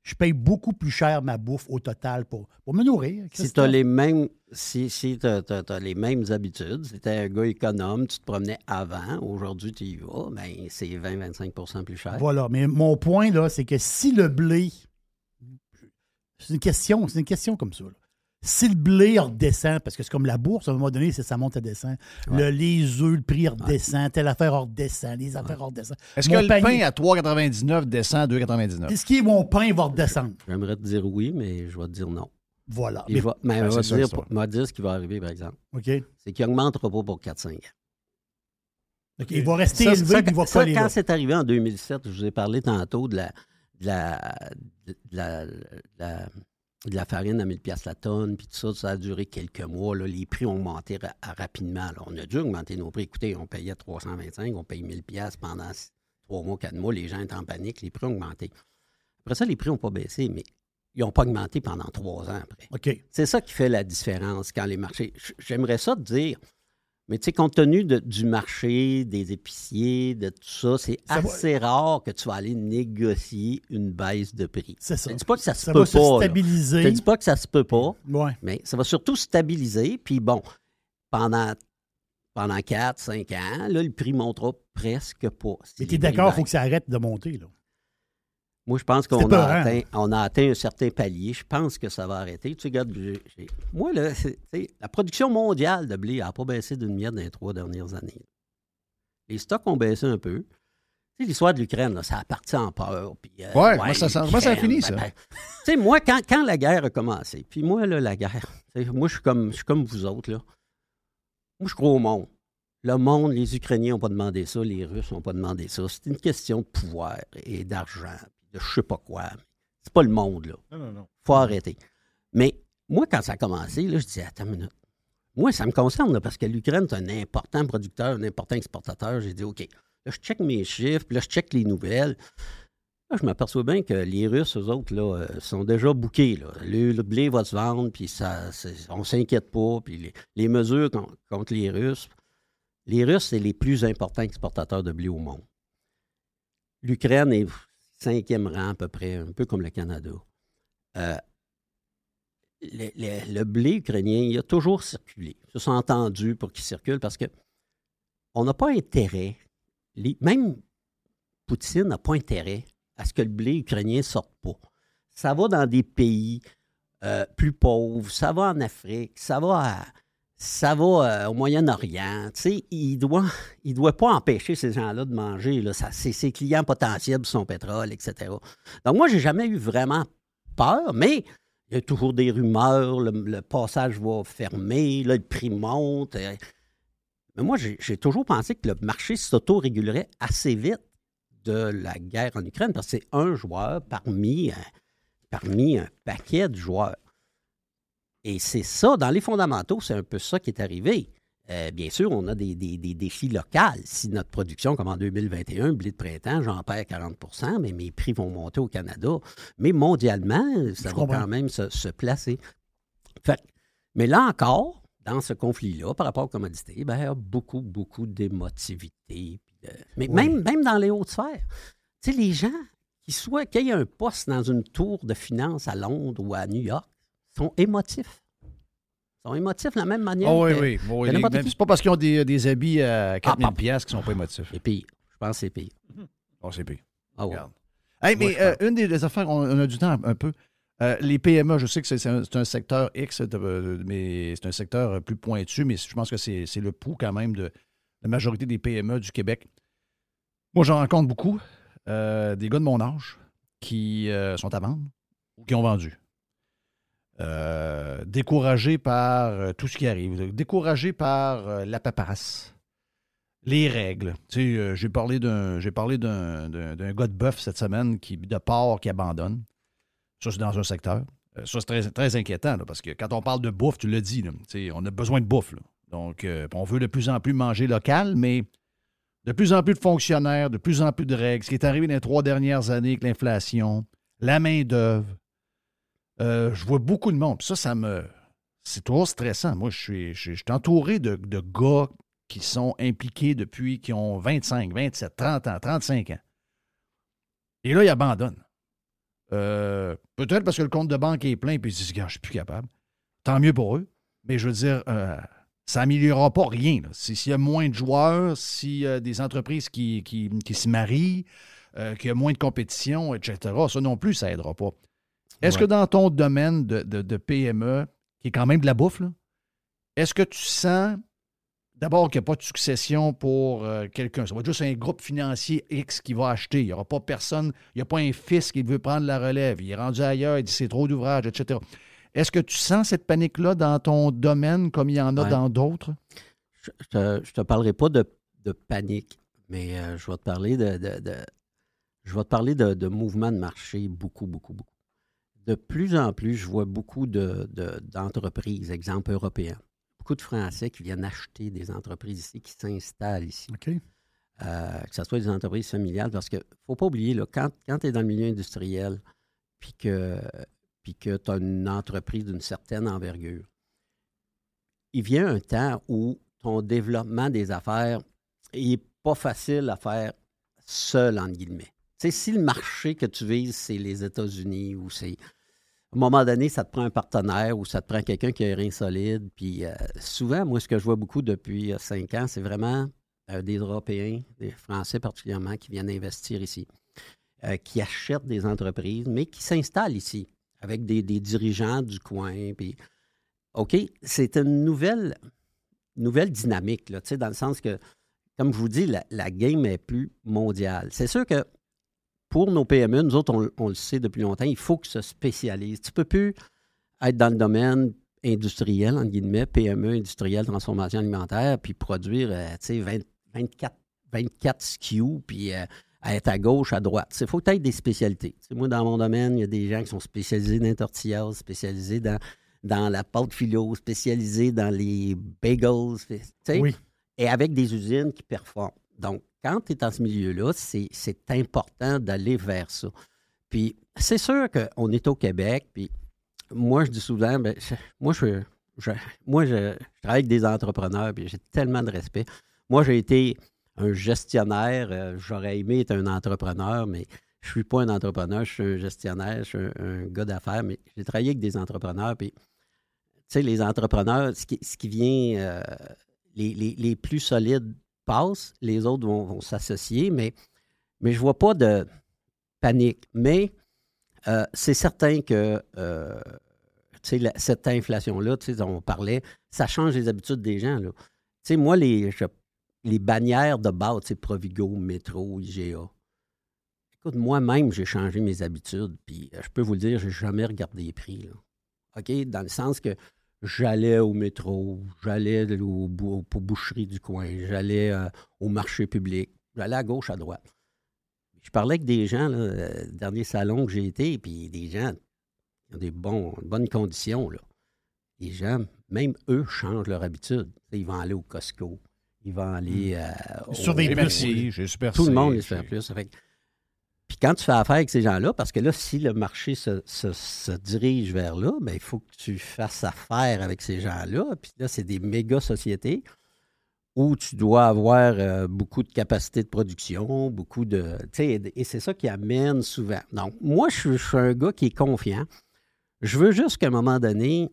Je paye beaucoup plus cher ma bouffe au total pour, pour me nourrir. Si tu as les mêmes si, si les mêmes habitudes, si t'es un gars économe, tu te promenais avant, aujourd'hui tu y vas, ben c'est 20-25% plus cher. Voilà, mais mon point, là, c'est que si le blé. C'est une question, c'est une question comme ça. là. Si le blé redescend, parce que c'est comme la bourse, à un moment donné, c'est ça monte et descend. Le, les œufs, le prix redescend, telle affaire redescend, les affaires redescendent. Est-ce que Mon le pain à 3,99 descend à 2,99? Est-ce que mon pain va redescendre? J'aimerais te dire oui, mais je vais te dire non. Voilà. Mais- mais Ben, ça, dire, dire ce qui va arriver, par exemple. OK. C'est qu'il n'augmentera pas pour 4-5 ans. OK, Il va rester Ça, élevé, ça, puis il va ça, coller quand là. c'est arrivé en 2007, je vous ai parlé tantôt de la, de la, de la, de la, de la farine à 1000 pièces la tonne, puis tout ça, ça a duré quelques mois. là. Les prix ont augmenté ra- rapidement. là. On a dû augmenter nos prix. Écoutez, on payait 325, on paye 1000 pièces pendant trois mois, quatre mois. Les gens étaient en panique, les prix ont augmenté. Après ça, les prix n'ont pas baissé, mais ils n'ont pas augmenté pendant trois ans après. OK. C'est ça qui fait la différence quand les marchés. J'aimerais ça te dire, mais tu sais, compte tenu de- du marché, des épiciers, de tout ça, c'est va- assez rare que tu vas aller négocier une baisse de prix. C'est ça. Je ne dis pas que ça se Ça peut va se pas. stabiliser. dis pas que ça se peut pas, Ouais. mais ça va surtout stabiliser. Puis bon, pendant, pendant 4, 5 ans, là, le prix montera presque pas. Si Mais tu es d'accord, il faut que ça arrête de monter. Là. Moi, je pense qu'on a, atteint, on a atteint un certain palier. Je pense que ça va arrêter. Tu sais, regarde, j'ai- j'ai- moi, là, la production mondiale de blé n'a pas baissé d'une miette dans les trois dernières années. Les stocks ont baissé un peu. Tu sais, l'histoire de l'Ukraine, ça a parti en peur. Puis, euh, Ouais, moi, ça moi, ça a fini, ça. ben, tu sais, moi, quand, quand la guerre a commencé, puis moi, là, la guerre, moi, je suis comme, comme vous autres, là. Moi, je crois au monde. Le monde, les Ukrainiens n'ont pas demandé ça, les Russes n'ont pas demandé ça. C'est une question de pouvoir et d'argent, de je sais pas quoi. C'est pas le monde, là. Non, non, non. faut arrêter. Mais moi, quand ça a commencé, là, je disais, attends une minute. Moi, ça me concerne, là, parce que l'Ukraine, c'est un important producteur, un important exportateur. J'ai dit, OK, là, je check mes chiffres, puis là, je check les nouvelles. Là, je m'aperçois bien que les Russes, eux autres, là, euh, sont déjà bouqués. Là. Le, le blé va se vendre, puis ça, on s'inquiète pas. Puis les, les mesures con- contre les Russes, les Russes, c'est les plus importants exportateurs de blé au monde. L'Ukraine, est- cinquième rang à peu près, un peu comme le Canada. Euh, le, blé ukrainien, il a toujours circulé. Ils se sont entendus pour qu'il circule parce que on n'a pas intérêt, même Poutine n'a pas intérêt à ce que le blé ukrainien sorte pas. Ça va dans des pays euh, plus pauvres, ça va en Afrique, ça va, à- ça va euh, au Moyen-Orient. Il doit, il doit pas empêcher ces gens-là de manger. Là. Ça, c'est ses clients potentiels son pétrole, etc. Donc moi, j'ai jamais eu vraiment peur, mais il y a toujours des rumeurs, le, passage va fermer, le prix monte. euh. Mais moi, j'ai toujours pensé que le marché s'auto-régulerait assez vite de la guerre en Ukraine, parce que c'est un joueur parmi, euh, parmi un paquet de joueurs. Et c'est ça, dans les fondamentaux, c'est un peu ça qui est arrivé. Euh, bien sûr, on a des, des- des défis locaux. Si notre production, comme en 2021, blé de printemps, j'en perds 40% mais mes prix vont monter au Canada. Mais mondialement, ça Je va comprends. quand même se, se placer. Fait- mais là encore, dans ce conflit-là, par rapport aux commodités, ben, il y a beaucoup, beaucoup d'émotivité. Mais Oui. même, même dans les hautes sphères, tu sais, les gens qui soient qu'il y ait un poste dans une tour de finance à Londres ou à New York sont émotifs. Ils sont émotifs de la même manière Oh, oui, que oui. les- même-. C'est pas parce qu'ils ont des, des habits à 4000 Ah, pièces qu'ils sont pas émotifs. les pires. Je pense que c'est pire. Oh, c'est pire. Ah ouais. Regarde. Hey, Moi, mais euh, une des, des affaires, on, on a du temps un, un peu. Euh, les PME, je sais que c'est c'est un, c'est un secteur X, mais c'est un secteur plus pointu, mais je pense que c'est c'est le pouls quand même de la majorité des PME du Québec. Moi, j'en rencontre beaucoup, euh, des gars de mon âge qui euh, sont à vendre ou qui ont vendu. Euh, découragés par euh, tout ce qui arrive, découragés par euh, la paperasse, les règles. Tu sais, j'ai parlé d'un gars de bœuf cette semaine qui de porc qui abandonne. Ça, c'est dans un secteur. Ça, c'est très, très inquiétant, parce que quand on parle de bouffe, tu l'as dit, on a besoin de bouffe. là. Donc, on veut de plus en plus manger local, mais de plus en plus de fonctionnaires, de plus en plus de règles. Ce qui est arrivé dans les trois dernières années avec l'inflation, la main-d'œuvre. Euh, je vois beaucoup de monde. Ça, ça me. C'est toujours stressant. Moi, je suis, je entouré de, de gars qui sont impliqués depuis, qui ont 25, 27, 30 ans, 35 ans. Et là, ils abandonnent. Euh, Peut-être parce que le compte de banque est plein puis ils disent, je suis plus capable. Tant mieux pour eux. Mais je veux dire, euh, ça n'améliorera pas rien. S'il y a moins de joueurs, s'il y a des entreprises qui, qui, se marient, qu'il y a moins de compétition, etc., ça non plus, ça n'aidera pas. Est-ce Ouais. que dans ton domaine de, de- de PME, qui est quand même de la bouffe, est-ce que tu sens d'abord qu'il n'y a pas de succession pour euh, quelqu'un? Ça va être juste un groupe financier X qui va acheter. Il n'y aura pas personne, il n'y a pas un fils qui veut prendre la relève. Il est rendu ailleurs, il dit c'est trop d'ouvrages, etc. Est-ce que tu sens cette panique-là dans ton domaine comme il y en a Ouais. dans d'autres? Je je te, parlerai pas de, de panique, mais euh, je vais te parler de, de- de- je vais te parler de, de mouvements de marché beaucoup, beaucoup, beaucoup. De plus en plus, je vois beaucoup de- de- d'entreprises, exemple européens, beaucoup de Français qui viennent acheter des entreprises ici, qui s'installent ici. OK. Euh, que ce soit des entreprises familiales, parce qu'il ne faut pas oublier, là, quand, quand tu es dans le milieu industriel, puis que, puis que tu as une entreprise d'une certaine envergure, il vient un temps où ton développement des affaires n'est pas facile à faire seul, entre guillemets. Sais, si le marché que tu vises, c'est les États-Unis ou c'est. À un moment donné, ça te prend un partenaire ou ça te prend quelqu'un qui a un solide. Puis euh, souvent, moi, ce que je vois beaucoup depuis euh, cinq ans, c'est vraiment euh, des Européens, des Français particulièrement, qui viennent investir ici, qui achètent des entreprises, mais qui s'installent ici avec des, dirigeants du coin. Puis, OK, c'est une nouvelle, dynamique, là, dans le sens que, comme je vous dis, la game est plus mondiale. C'est sûr que pour nos PME, nous autres, on, on le sait depuis longtemps, il faut que se spécialise. Tu ne peux plus être dans le domaine industriel, entre guillemets, PME, industriel, transformation alimentaire, puis produire, euh, tu sais, 20 24, 24 SKU, puis euh, être à gauche, à droite. Il faut que tu aies des spécialités. Moi, dans mon domaine, il y a des gens qui sont spécialisés dans les tortillas, spécialisés dans, dans la pâte philo, spécialisés dans les bagels, tu sais, Oui. et avec des usines qui performent. Donc, quand tu es dans ce milieu-là, c'est important d'aller vers ça. Puis, c'est sûr qu'on est au Québec, puis moi, je dis souvent, ben, moi, je, je- moi je, travaille avec des entrepreneurs, puis j'ai tellement de respect. Moi, j'ai été un gestionnaire, euh, j'aurais aimé être un entrepreneur, mais je suis pas un entrepreneur, je suis un gestionnaire, je suis un, un gars d'affaires, mais j'ai travaillé avec des entrepreneurs. Puis, tu sais, les entrepreneurs, ce qui, ce qui vient, euh, les, les- les plus solides passent, les autres vont, s'associer, mais, je vois pas de panique. Mais euh, c'est certain que euh, cette inflation-là, on parlait, ça change les habitudes des gens. moi, les, bannières de base, Provigo, Métro, IGA. Écoute, moi-même, j'ai changé mes habitudes. Puis, euh, je peux vous le dire, j'ai jamais regardé les prix. Dans le sens que j'allais au métro, j'allais au, aux boucheries du coin, j'allais euh, au marché public, j'allais à gauche, à droite. Je parlais avec des gens, là, euh, le dernier salon que j'ai été, puis des gens qui ont des bons, bonnes conditions. Là. Les gens, même eux, changent leur habitude. Ils vont aller au Costco, ils vont aller euh, au- Surveiller Et plus. merci, j'ai super tout le monde les fait plus. Ça fait que- Puis quand tu fais affaire avec ces gens-là, parce que là, si le marché se, dirige vers là, ben, il faut que tu fasses affaire avec ces gens-là. Puis là, c'est des méga sociétés où tu dois avoir euh, beaucoup de capacité de production, beaucoup de. Et c'est ça qui amène souvent. Donc, moi, je suis- un gars qui est confiant. Je veux juste qu'à un moment donné,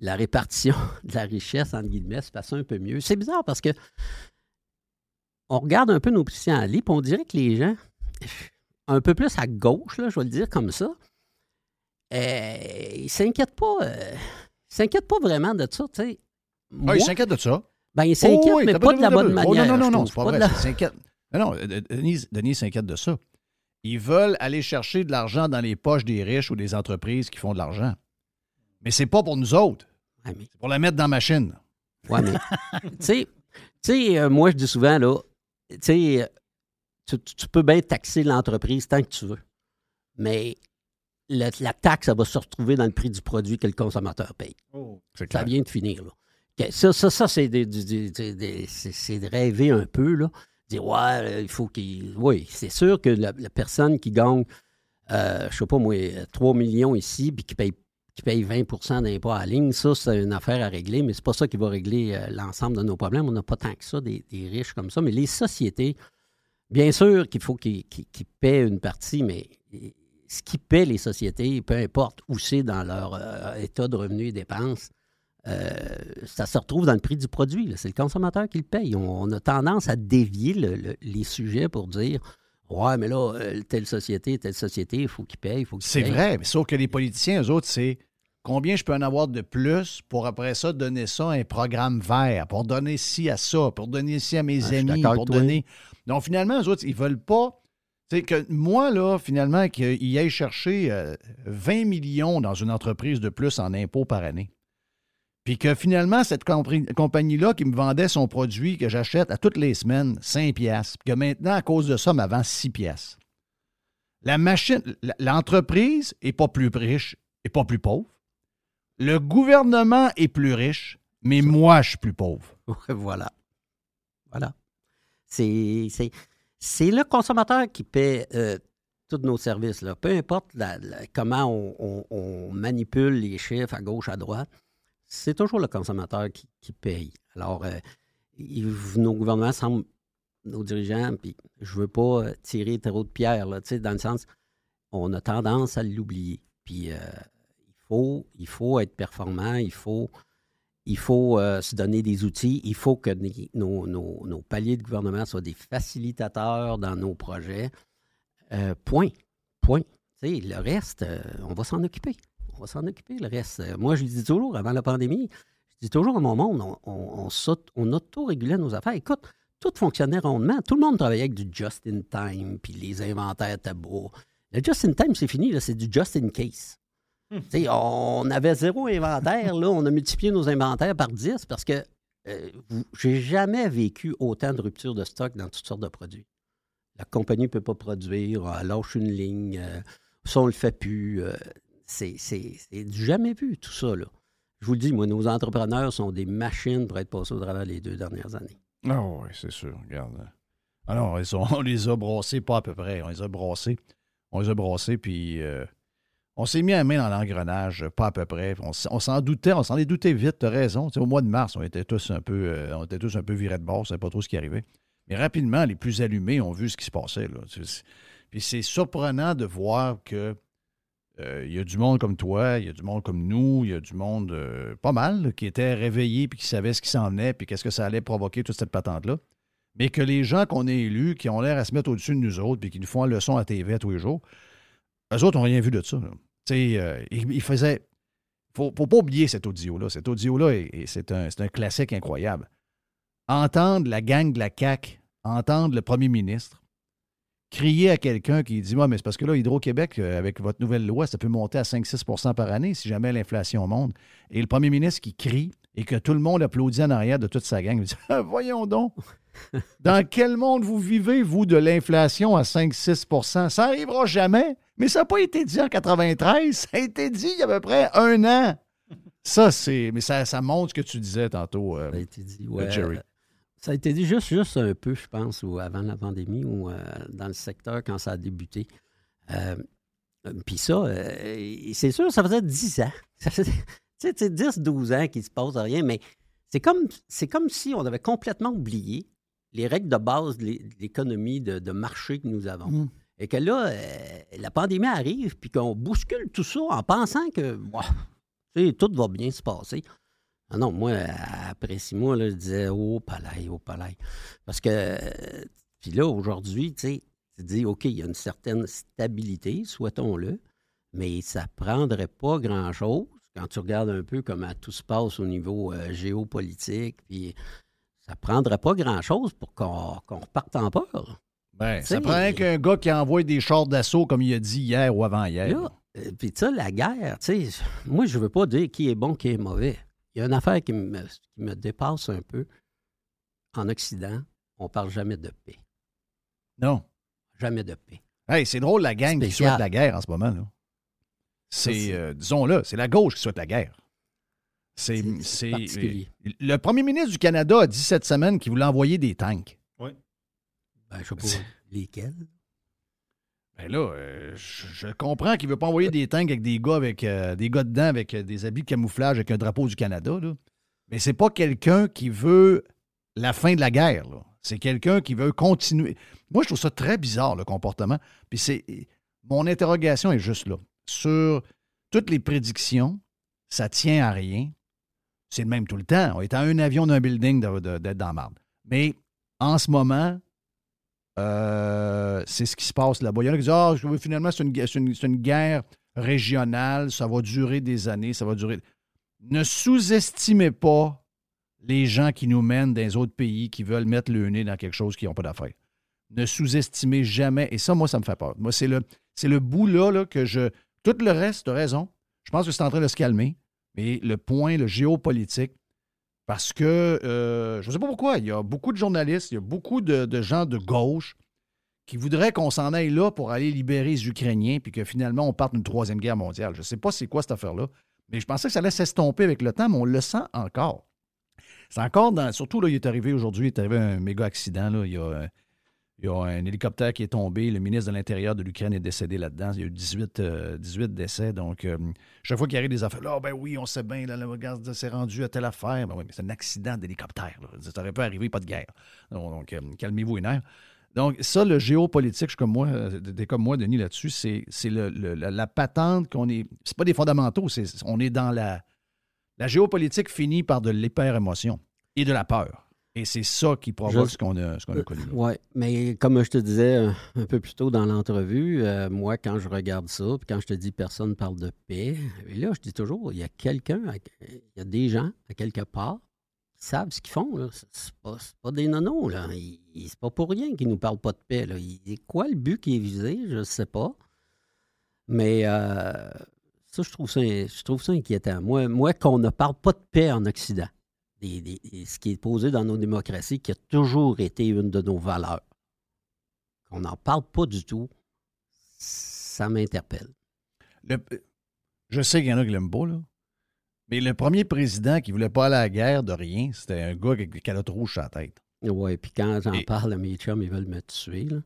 la répartition de la richesse, entre guillemets, se passe un peu mieux. C'est bizarre parce que on regarde un peu nos pissenlits, puis on dirait que les gens, un peu plus à gauche, là, je vais le dire comme ça, euh, ils s'inquiètent pas. euh, ils s'inquiètent pas vraiment de ça, tu sais. Ah, Moi, il s'inquiète de ça? ben, ils s'inquiètent, Oh, oui, mais pas de la bonne Oh, manière. non, non, je non, trouve. c'est pas vrai. la-. Non, non, euh, Denis, Denis s'inquiète de ça. Ils veulent aller chercher de l'argent dans les poches des riches ou des entreprises qui font de l'argent. Mais c'est pas pour nous autres. Ouais, mais- C'est pour la mettre dans la machine. Ouais, mais, tu sais, tu sais, euh, moi, je dis souvent, là, tu sais, tu, tu- tu peux bien taxer l'entreprise tant que tu veux. Mais le- la taxe, ça va se retrouver dans le prix du produit que le consommateur paye. C'est Ça clair. vient de finir, là. Ça, ça, ça c'est de rêver un peu, là. Dire, ouais, euh, il faut qu'il. Oui, c'est sûr que la, la personne qui gagne, euh, je sais pas moi, 3 millions ici, puis qui paye, qui paye 20% d'impôts à la ligne, ça, c'est une affaire à régler, mais c'est pas ça qui va régler euh, l'ensemble de nos problèmes. On n'a pas tant que ça, des, des riches comme ça. Mais les sociétés, bien sûr qu'il faut qu'ils qu'ils- qu'ils paient une partie, mais ce qui paie les sociétés, peu importe où c'est dans leur euh, état de revenus et dépenses, euh, ça se retrouve dans le prix du produit. C'est le consommateur qui le paye. On, on a tendance à dévier le- le- les sujets pour dire Ouais, mais là, euh, telle société, telle société, il faut qu'il paye, il faut qu'il C'est vrai, mais sauf que les politiciens, eux autres, c'est combien je peux en avoir de plus pour après ça donner ça à un programme vert, pour donner ci à ça, pour donner ci à mes Ah, amis, pour donner. Donc finalement, eux autres, ils veulent pas. C'est que moi, là, finalement, qu'ils aillent chercher euh, 20 millions dans une entreprise de plus en impôts par année. Puis que finalement, cette compagnie-là qui me vendait son produit que j'achète à toutes les semaines, 5 piastres, puis que maintenant, à cause de ça, me vend 6 piastres. La machine, l'entreprise est pas plus riche et pas plus pauvre. Le gouvernement est plus riche, mais moi, je suis plus pauvre. Voilà. Voilà. C'est, le consommateur qui paie euh, tous nos services. Là. Peu importe la- la- comment on, on- on manipule les chiffres à gauche, à droite, c'est toujours le consommateur qui, qui paye. Alors, euh, il- nos gouvernements semblent, nos dirigeants, puis je veux pas euh, tirer trop de pierre, là, tu sais, dans le sens, on a tendance à l'oublier. Puis, euh, il faut être performant, il faut il faut euh, se donner des outils. Il faut que nos, nos- paliers de gouvernement soient des facilitateurs dans nos projets. Euh, point. Point. Le reste, euh, on va s'en occuper. On va s'en occuper, le reste. Moi, je le dis toujours, avant la pandémie, je dis toujours à mon monde, on, on, on, on auto-régulait nos affaires. Écoute, tout fonctionnait rondement. Tout le monde travaillait avec du just-in-time, puis les inventaires tabous. Le just-in-time, c'est fini, c'est du just-in-case. Sais, on avait zéro inventaire, là. On a multiplié nos inventaires par 10 parce que euh, j'ai jamais vécu autant de ruptures de stock dans toutes sortes de produits. La compagnie ne peut pas produire, elle lâche une ligne, euh, ça, on le fait plus. euh, c'est, du jamais vu, tout ça, là. Je vous le dis, moi, nos entrepreneurs sont des machines pour être passés au travers les deux dernières années. Ah oui, c'est sûr. Regarde. Ah non, ils sont- on les a brassés pas à peu près. On les a brassés. On les a brassés, puis euh, on s'est mis la main dans l'engrenage, pas à peu près. On, s'en doutait, on s'en est douté vite, tu as raison. Au mois de mars, on était tous un peu, euh, on était tous un peu virés de bord, on savait pas trop ce qui arrivait. Mais rapidement, les plus allumés ont vu ce qui se passait. Puis c'est surprenant de voir que euh, il y a du monde comme toi, il y a du monde comme nous, il y a du monde euh, pas mal qui était réveillé puis qui savait ce qui s'en venait puis qu'est-ce que ça allait provoquer toute cette patente-là. Mais que les gens qu'on a élus, qui ont l'air à se mettre au-dessus de nous autres puis qui nous font la leçon à TV à tous les jours, eux autres n'ont rien vu de ça. Euh, ils, ils faisaient. Faut, faut pas oublier cet audio-là. Cet audio-là, est- est- c'est un, classique incroyable. Entendre la gang de la CAQ, entendre le premier ministre crier à quelqu'un qui dit Ouais, mais c'est parce que là, Hydro-Québec, euh, avec votre nouvelle loi, ça peut monter à 5-6% par année si jamais l'inflation monte. Et le premier ministre qui crie et que tout le monde applaudit en arrière de toute sa gang, il dit Voyons donc, dans quel monde vous vivez, vous, de l'inflation à 5-6% Ça n'arrivera jamais. Mais ça n'a pas été dit en 93, ça a été dit il y a à peu près un an. Ça, c'est. Mais ça, ça montre ce que tu disais tantôt. euh, Ça a été dit, ouais. Jerry. euh, Ça a été dit juste, juste un peu, je pense, ou avant la pandémie ou euh, dans le secteur quand ça a débuté. Euh, Puis ça, c'est sûr, ça faisait 10 ans. Ça faisait, tu sais, tu sais, 10, 12 ans qu'il ne se passe rien, mais c'est comme, comme si on avait complètement oublié les règles de base de l'é- de l'économie de, de marché que nous avons. Mm. Et que là, euh, la pandémie arrive, puis qu'on bouscule tout ça en pensant que tout va bien se passer. Ah non, moi, après six mois, je disais, oh, palais, oh, palais. Parce que, puis là, aujourd'hui, tu sais, tu dis, OK, il y a une certaine stabilité, souhaitons-le, mais ça prendrait pas grand-chose quand tu regardes un peu comment tout se passe au niveau euh, géopolitique, puis ça prendrait pas grand-chose pour qu'on qu'on reparte en peur. Ben, ça prend rien qu'un gars qui envoie des chars d'assaut, comme il a dit hier ou avant-hier. Euh, puis ça, la guerre, tu sais, moi, je veux pas dire qui est bon, qui est mauvais. Il y a une affaire qui me, qui me dépasse un peu. En Occident, on parle jamais de paix. Non. Jamais de paix. Hey, c'est drôle, la gang qui souhaite la guerre en ce moment. C'est, euh, disons-le, c'est la gauche qui souhaite la guerre. C'est, C'est- c'est c'est- particulier. le premier ministre du Canada a dit cette semaine qu'il voulait envoyer des tanks. Ben, je sais pas lesquels? Ben là, euh, je, je comprends qu'il veut pas envoyer des tanks avec des gars avec euh, des gars dedans avec euh, des habits de camouflage avec un drapeau du Canada. Là. Mais c'est pas quelqu'un qui veut la fin de la guerre. là. C'est quelqu'un qui veut continuer. Moi, je trouve ça très bizarre, le comportement. Puis c'est. Mon interrogation est juste là. Sur toutes les prédictions, ça tient à rien. C'est le même tout le temps. On est à un avion d'un building d'être dans la marde. Mais en ce moment, euh, c'est ce qui se passe là-bas. Il y en a qui disent Ah, je- finalement, c'est une, une- une guerre régionale, ça va durer des années, ça va durer. Ne sous-estimez pas les gens qui nous mènent dans les autres pays qui veulent mettre le nez dans quelque chose qui n'ont pas d'affaires. Ne sous-estimez jamais. Et ça, moi, ça me fait peur. Moi, c'est le, c'est le bout là, que je. Tout le reste, tu raison. Je pense que c'est en train de se calmer. Mais le point, le géopolitique, parce que euh, je ne sais pas pourquoi, il y a beaucoup de journalistes, il y a beaucoup de, gens de gauche qui voudraient qu'on s'en aille là pour aller libérer les Ukrainiens, puis que finalement on parte d'une troisième guerre mondiale. Je ne sais pas c'est quoi cette affaire-là, mais je pensais que ça allait s'estomper avec le temps, mais on le sent encore. C'est encore dans. Surtout, là, il est arrivé aujourd'hui, il est arrivé un méga accident. Là. Il, y a, euh, il y a un hélicoptère qui est tombé. Le ministre de l'Intérieur de l'Ukraine est décédé là-dedans. Il y a eu 18, euh, 18 décès. Donc, euh, chaque fois qu'il arrive des affaires, là, ben oui, on sait bien, là, le gaz s'est rendu à telle affaire. Ben oui, mais c'est un accident d'hélicoptère. Ça aurait pu arriver, pas de guerre. Donc, euh, calmez-vous les nerfs. Donc, ça, le géopolitique, je suis comme moi, euh, t'es comme moi, Denis, là-dessus, c'est, c'est le- la patente qu'on est. C'est pas des fondamentaux, c'est, on est dans la. La géopolitique finit par de l'hyper-émotion et de la peur. Et c'est ça qui provoque Je- ce qu'on a, ce a connu. Oui, mais comme je te disais un, un peu plus tôt dans l'entrevue, euh, moi, quand je regarde ça, puis quand je te dis personne parle de paix, et là, je dis toujours, il y a quelqu'un, il y a des gens à quelque part qui savent ce qu'ils font. là. C'est c'est pas, pas des nonos. Là. C'est pas pour rien qu'ils nous parlent pas de paix. Là. Il- il- quoi le but qui est visé? Je ne sais pas. Mais euh, ça, je trouve ça, je trouve ça inquiétant. Moi, moi qu'on ne parle pas de paix en Occident des- des- ce qui est posé dans nos démocraties, qui a toujours été une de nos valeurs. Qu'on n'en parle pas du tout, ça m'interpelle. Le- je sais qu'il y en a qui l'aiment pas, là. Mais le premier président qui voulait pas aller à la guerre de rien, c'était un gars avec des calottes rouges sur la tête. Oui, puis quand j'en Et- parle à mes chums, ils veulent me tuer. là.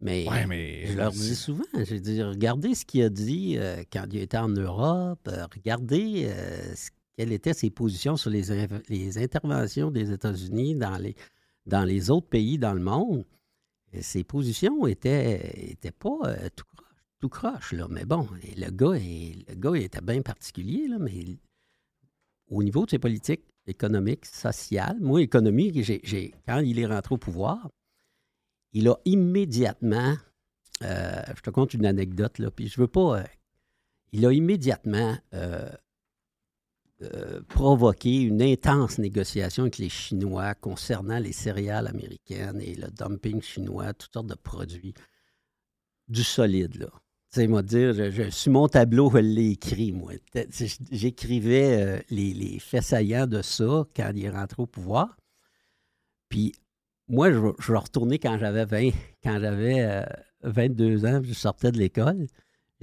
Mais, Ouais, mais- je leur dis souvent, j'ai dit, regardez ce qu'il a dit euh, quand il était en Europe, euh, regardez euh, ce- quelles étaient ses positions sur les, interventions des États-Unis dans les, autres pays dans le monde. Ses positions étaient, pas euh, tout tout croche, là. Mais bon, le gars, le gars il était bien particulier, là, mais au niveau de ses politiques économiques, sociales, moi, économique, quand il est rentré au pouvoir, il a immédiatement, euh, je te conte une anecdote, là, puis je veux pas, euh, il a immédiatement euh, provoqué une intense négociation avec les Chinois concernant les céréales américaines et le dumping chinois, toutes sortes de produits. Du solide, là. Tu sais, moi, dire, je, je- sur mon tableau, je l'ai écrit, moi. J'écrivais euh, les, les faits saillants de ça quand il est rentré au pouvoir. Puis, moi, je, je retourner quand j'avais 20, quand j'avais euh, 22 ans, je sortais de l'école.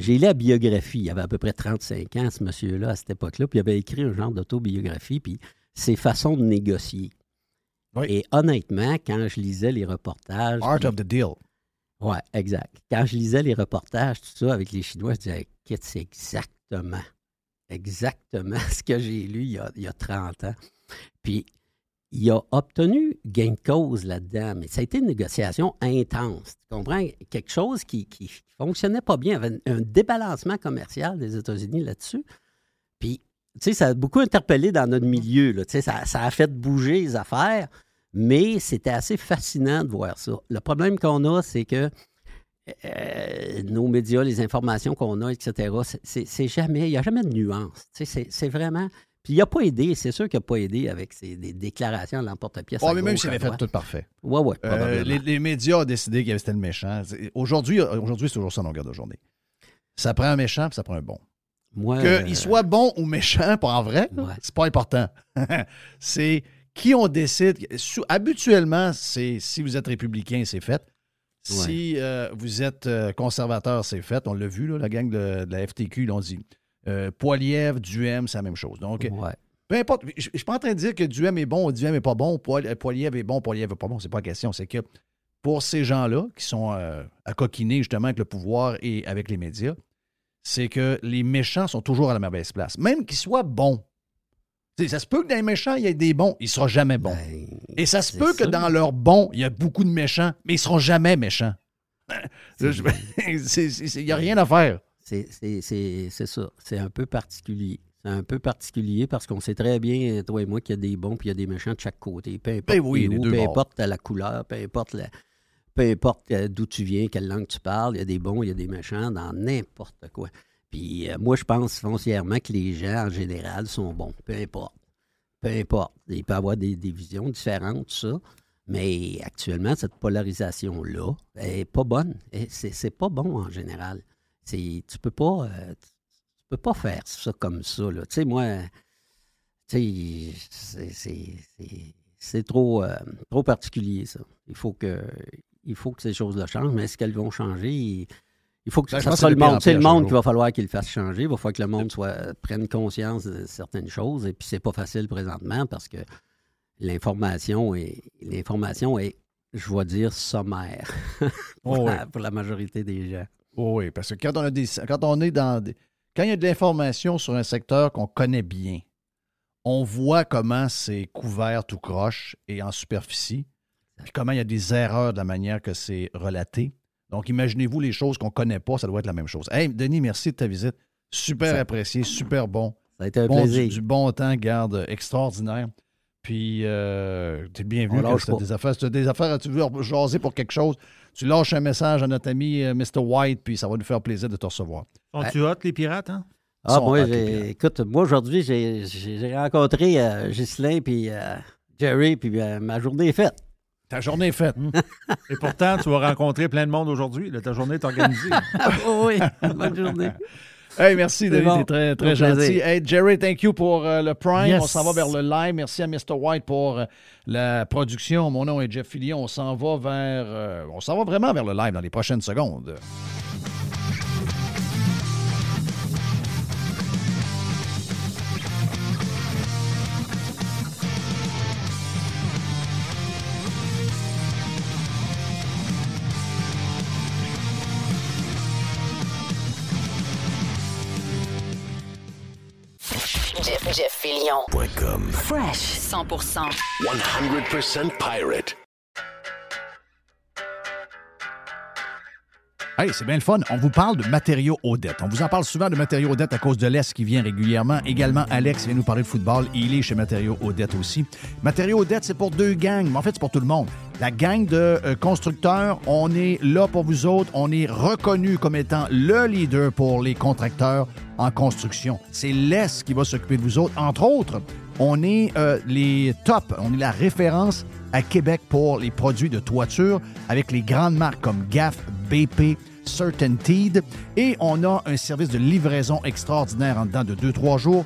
J'ai lu la biographie. Il avait à peu près 35 ans, ce monsieur-là, à cette époque-là. Puis il avait écrit un genre d'autobiographie, puis ses façons de négocier. Oui. Et honnêtement, quand je lisais les reportages. Art puis- of the deal. oui, exact. Quand je lisais les reportages, tout ça, avec les Chinois, je disais, Kit, c'est exactement, exactement ce que j'ai lu il y, a, il y a 30 ans. Puis, il a obtenu gain de cause là-dedans, mais ça a été une négociation intense. Tu comprends? Quelque chose qui ne fonctionnait pas bien. Avait un, débalancement commercial des États-Unis là-dessus. Puis, tu sais, ça a beaucoup interpellé dans notre milieu. Tu sais, ça, a fait bouger les affaires, mais c'était assez fascinant de voir ça. Le problème qu'on a, c'est que euh, nos médias, les informations qu'on a, etc., c'est- jamais, il n'y a jamais de nuance. Tu sais, c'est vraiment. Puis il n'a pas aidé, c'est sûr qu'il n'a pas aidé avec ses des déclarations à l'emporte-pièce. Oh, mais même s'il avait fait tout parfait. Ouais, ouais, Euh, les, les médias ont décidé que c'était le méchant. Aujourd'hui, aujourd'hui c'est toujours ça, longueur de journée. Ça prend un méchant, puis ça prend un bon. Qu'il euh, soit bon ou méchant, pas en vrai, Ouais. c'est pas important. c'est qui on décide. Habituellement, c'est si vous êtes républicain, c'est fait. Si euh, vous êtes conservateur, c'est fait. On l'a vu, là, la gang de, de la FTQ l'ont dit. Euh, Poilièvre, Duhem, c'est la même chose. Donc, ouais. peu importe. Je ne suis pas en train de dire que Duhem est bon ou Duhem n'est pas bon, Poil- euh, Poilièvre est bon, Poilièvre n'est pas bon. C'est pas la question. C'est que pour ces gens-là qui sont euh, à coquiner justement avec le pouvoir et avec les médias, c'est que les méchants sont toujours à la mauvaise place. Même qu'ils soient bons. Ça se peut que dans les méchants, il y ait des bons. Il ne sera jamais bon. Ben, et ça se peut que dans leurs bons, il y a beaucoup de méchants, mais ils ne seront jamais méchants. Il n'y a rien à faire. C'est ça. C'est un peu particulier. C'est un peu particulier parce qu'on sait très bien, toi et moi, qu'il y a des bons puis il y a des méchants de chaque côté. Peu importe, Ben oui, où, peu importe la couleur, peu importe, la- peu importe euh, d'où tu viens, quelle langue tu parles, il y a des bons, il y a des méchants dans n'importe quoi. Puis euh, moi, je pense foncièrement que les gens, en général, sont bons. Peu importe. Peu importe. Il peut y avoir des, des visions différentes, tout ça. Mais actuellement, cette polarisation-là est pas bonne. C'est pas bon en général. Tu peux pas. euh, tu peux pas faire ça comme ça. là. Tu sais, moi, tu sais, c'est- trop, euh, trop particulier, ça. Il faut que, il faut que ces choses-là changent, mais est-ce qu'elles vont changer? Il, il faut que Ben, ça que le monde. C'est le monde qu'il va falloir qu'il le fasse changer. Il va falloir que le monde soit, prenne conscience de certaines choses. Et puis, c'est pas facile présentement parce que l'information est, l'information est, je vais dire, sommaire pour, Oh oui. la, pour la majorité des gens. Oh oui, parce que quand on, a des, quand on est dans. des- quand il y a de l'information sur un secteur qu'on connaît bien, on voit comment c'est couvert tout croche et en superficie, puis comment il y a des erreurs de la manière que c'est relaté. Donc, imaginez-vous les choses qu'on ne connaît pas, ça doit être la même chose. Hey, Denis, merci de ta visite. Super Ça- apprécié, super bon. Ça a été un Bon, plaisir. du, du bon temps, garde, extraordinaire. Puis, euh, t'es le bienvenu. On quand des affaires, si t'as des affaires, tu veux jaser pour quelque chose, tu lâches un message à notre ami euh, Mr. White, puis ça va nous faire plaisir de te recevoir. Sont-tu hot, les pirates, hein? Ah, moi, écoute, moi, aujourd'hui, j'ai j'ai rencontré euh, Ghislain puis euh, Jerry, puis euh, ma journée est faite. Ta journée est faite. Et pourtant, tu vas rencontrer plein de monde aujourd'hui. Ta journée est organisée. Ah, oui, bonne journée. Hey, merci, C'est Denis, bon. t'es très, très gentil. plaisir. Hey, Jerry, thank you pour euh, le Prime. Yes. On s'en va vers le live. Merci à Mr. White pour euh, la production. Mon nom est Jeff Fillion. On s'en va vers. euh, on s'en va vraiment vers le live dans les prochaines secondes. Jeff, Jeff Fillion. Fresh 100%. 100% pirate. Hey, c'est bien le fun. On vous parle de matériaux Odette. On vous en parle souvent de matériaux Odette à cause de l'Est qui vient régulièrement. Également, Alex vient nous parler de football. Il est chez Matériaux Odette aussi. Matériaux Odette, c'est pour deux gangs, mais en fait, c'est pour tout le monde. La gang de euh, constructeurs, on est là pour vous autres. On est reconnu comme étant le leader pour les contracteurs en construction. C'est l'Est qui va s'occuper de vous autres. Entre autres, on est euh, les top, on est la référence à Québec pour les produits de toiture avec les grandes marques comme GAF, BP, Certainteed. Et on a un service de livraison extraordinaire en dedans de 2-3 jours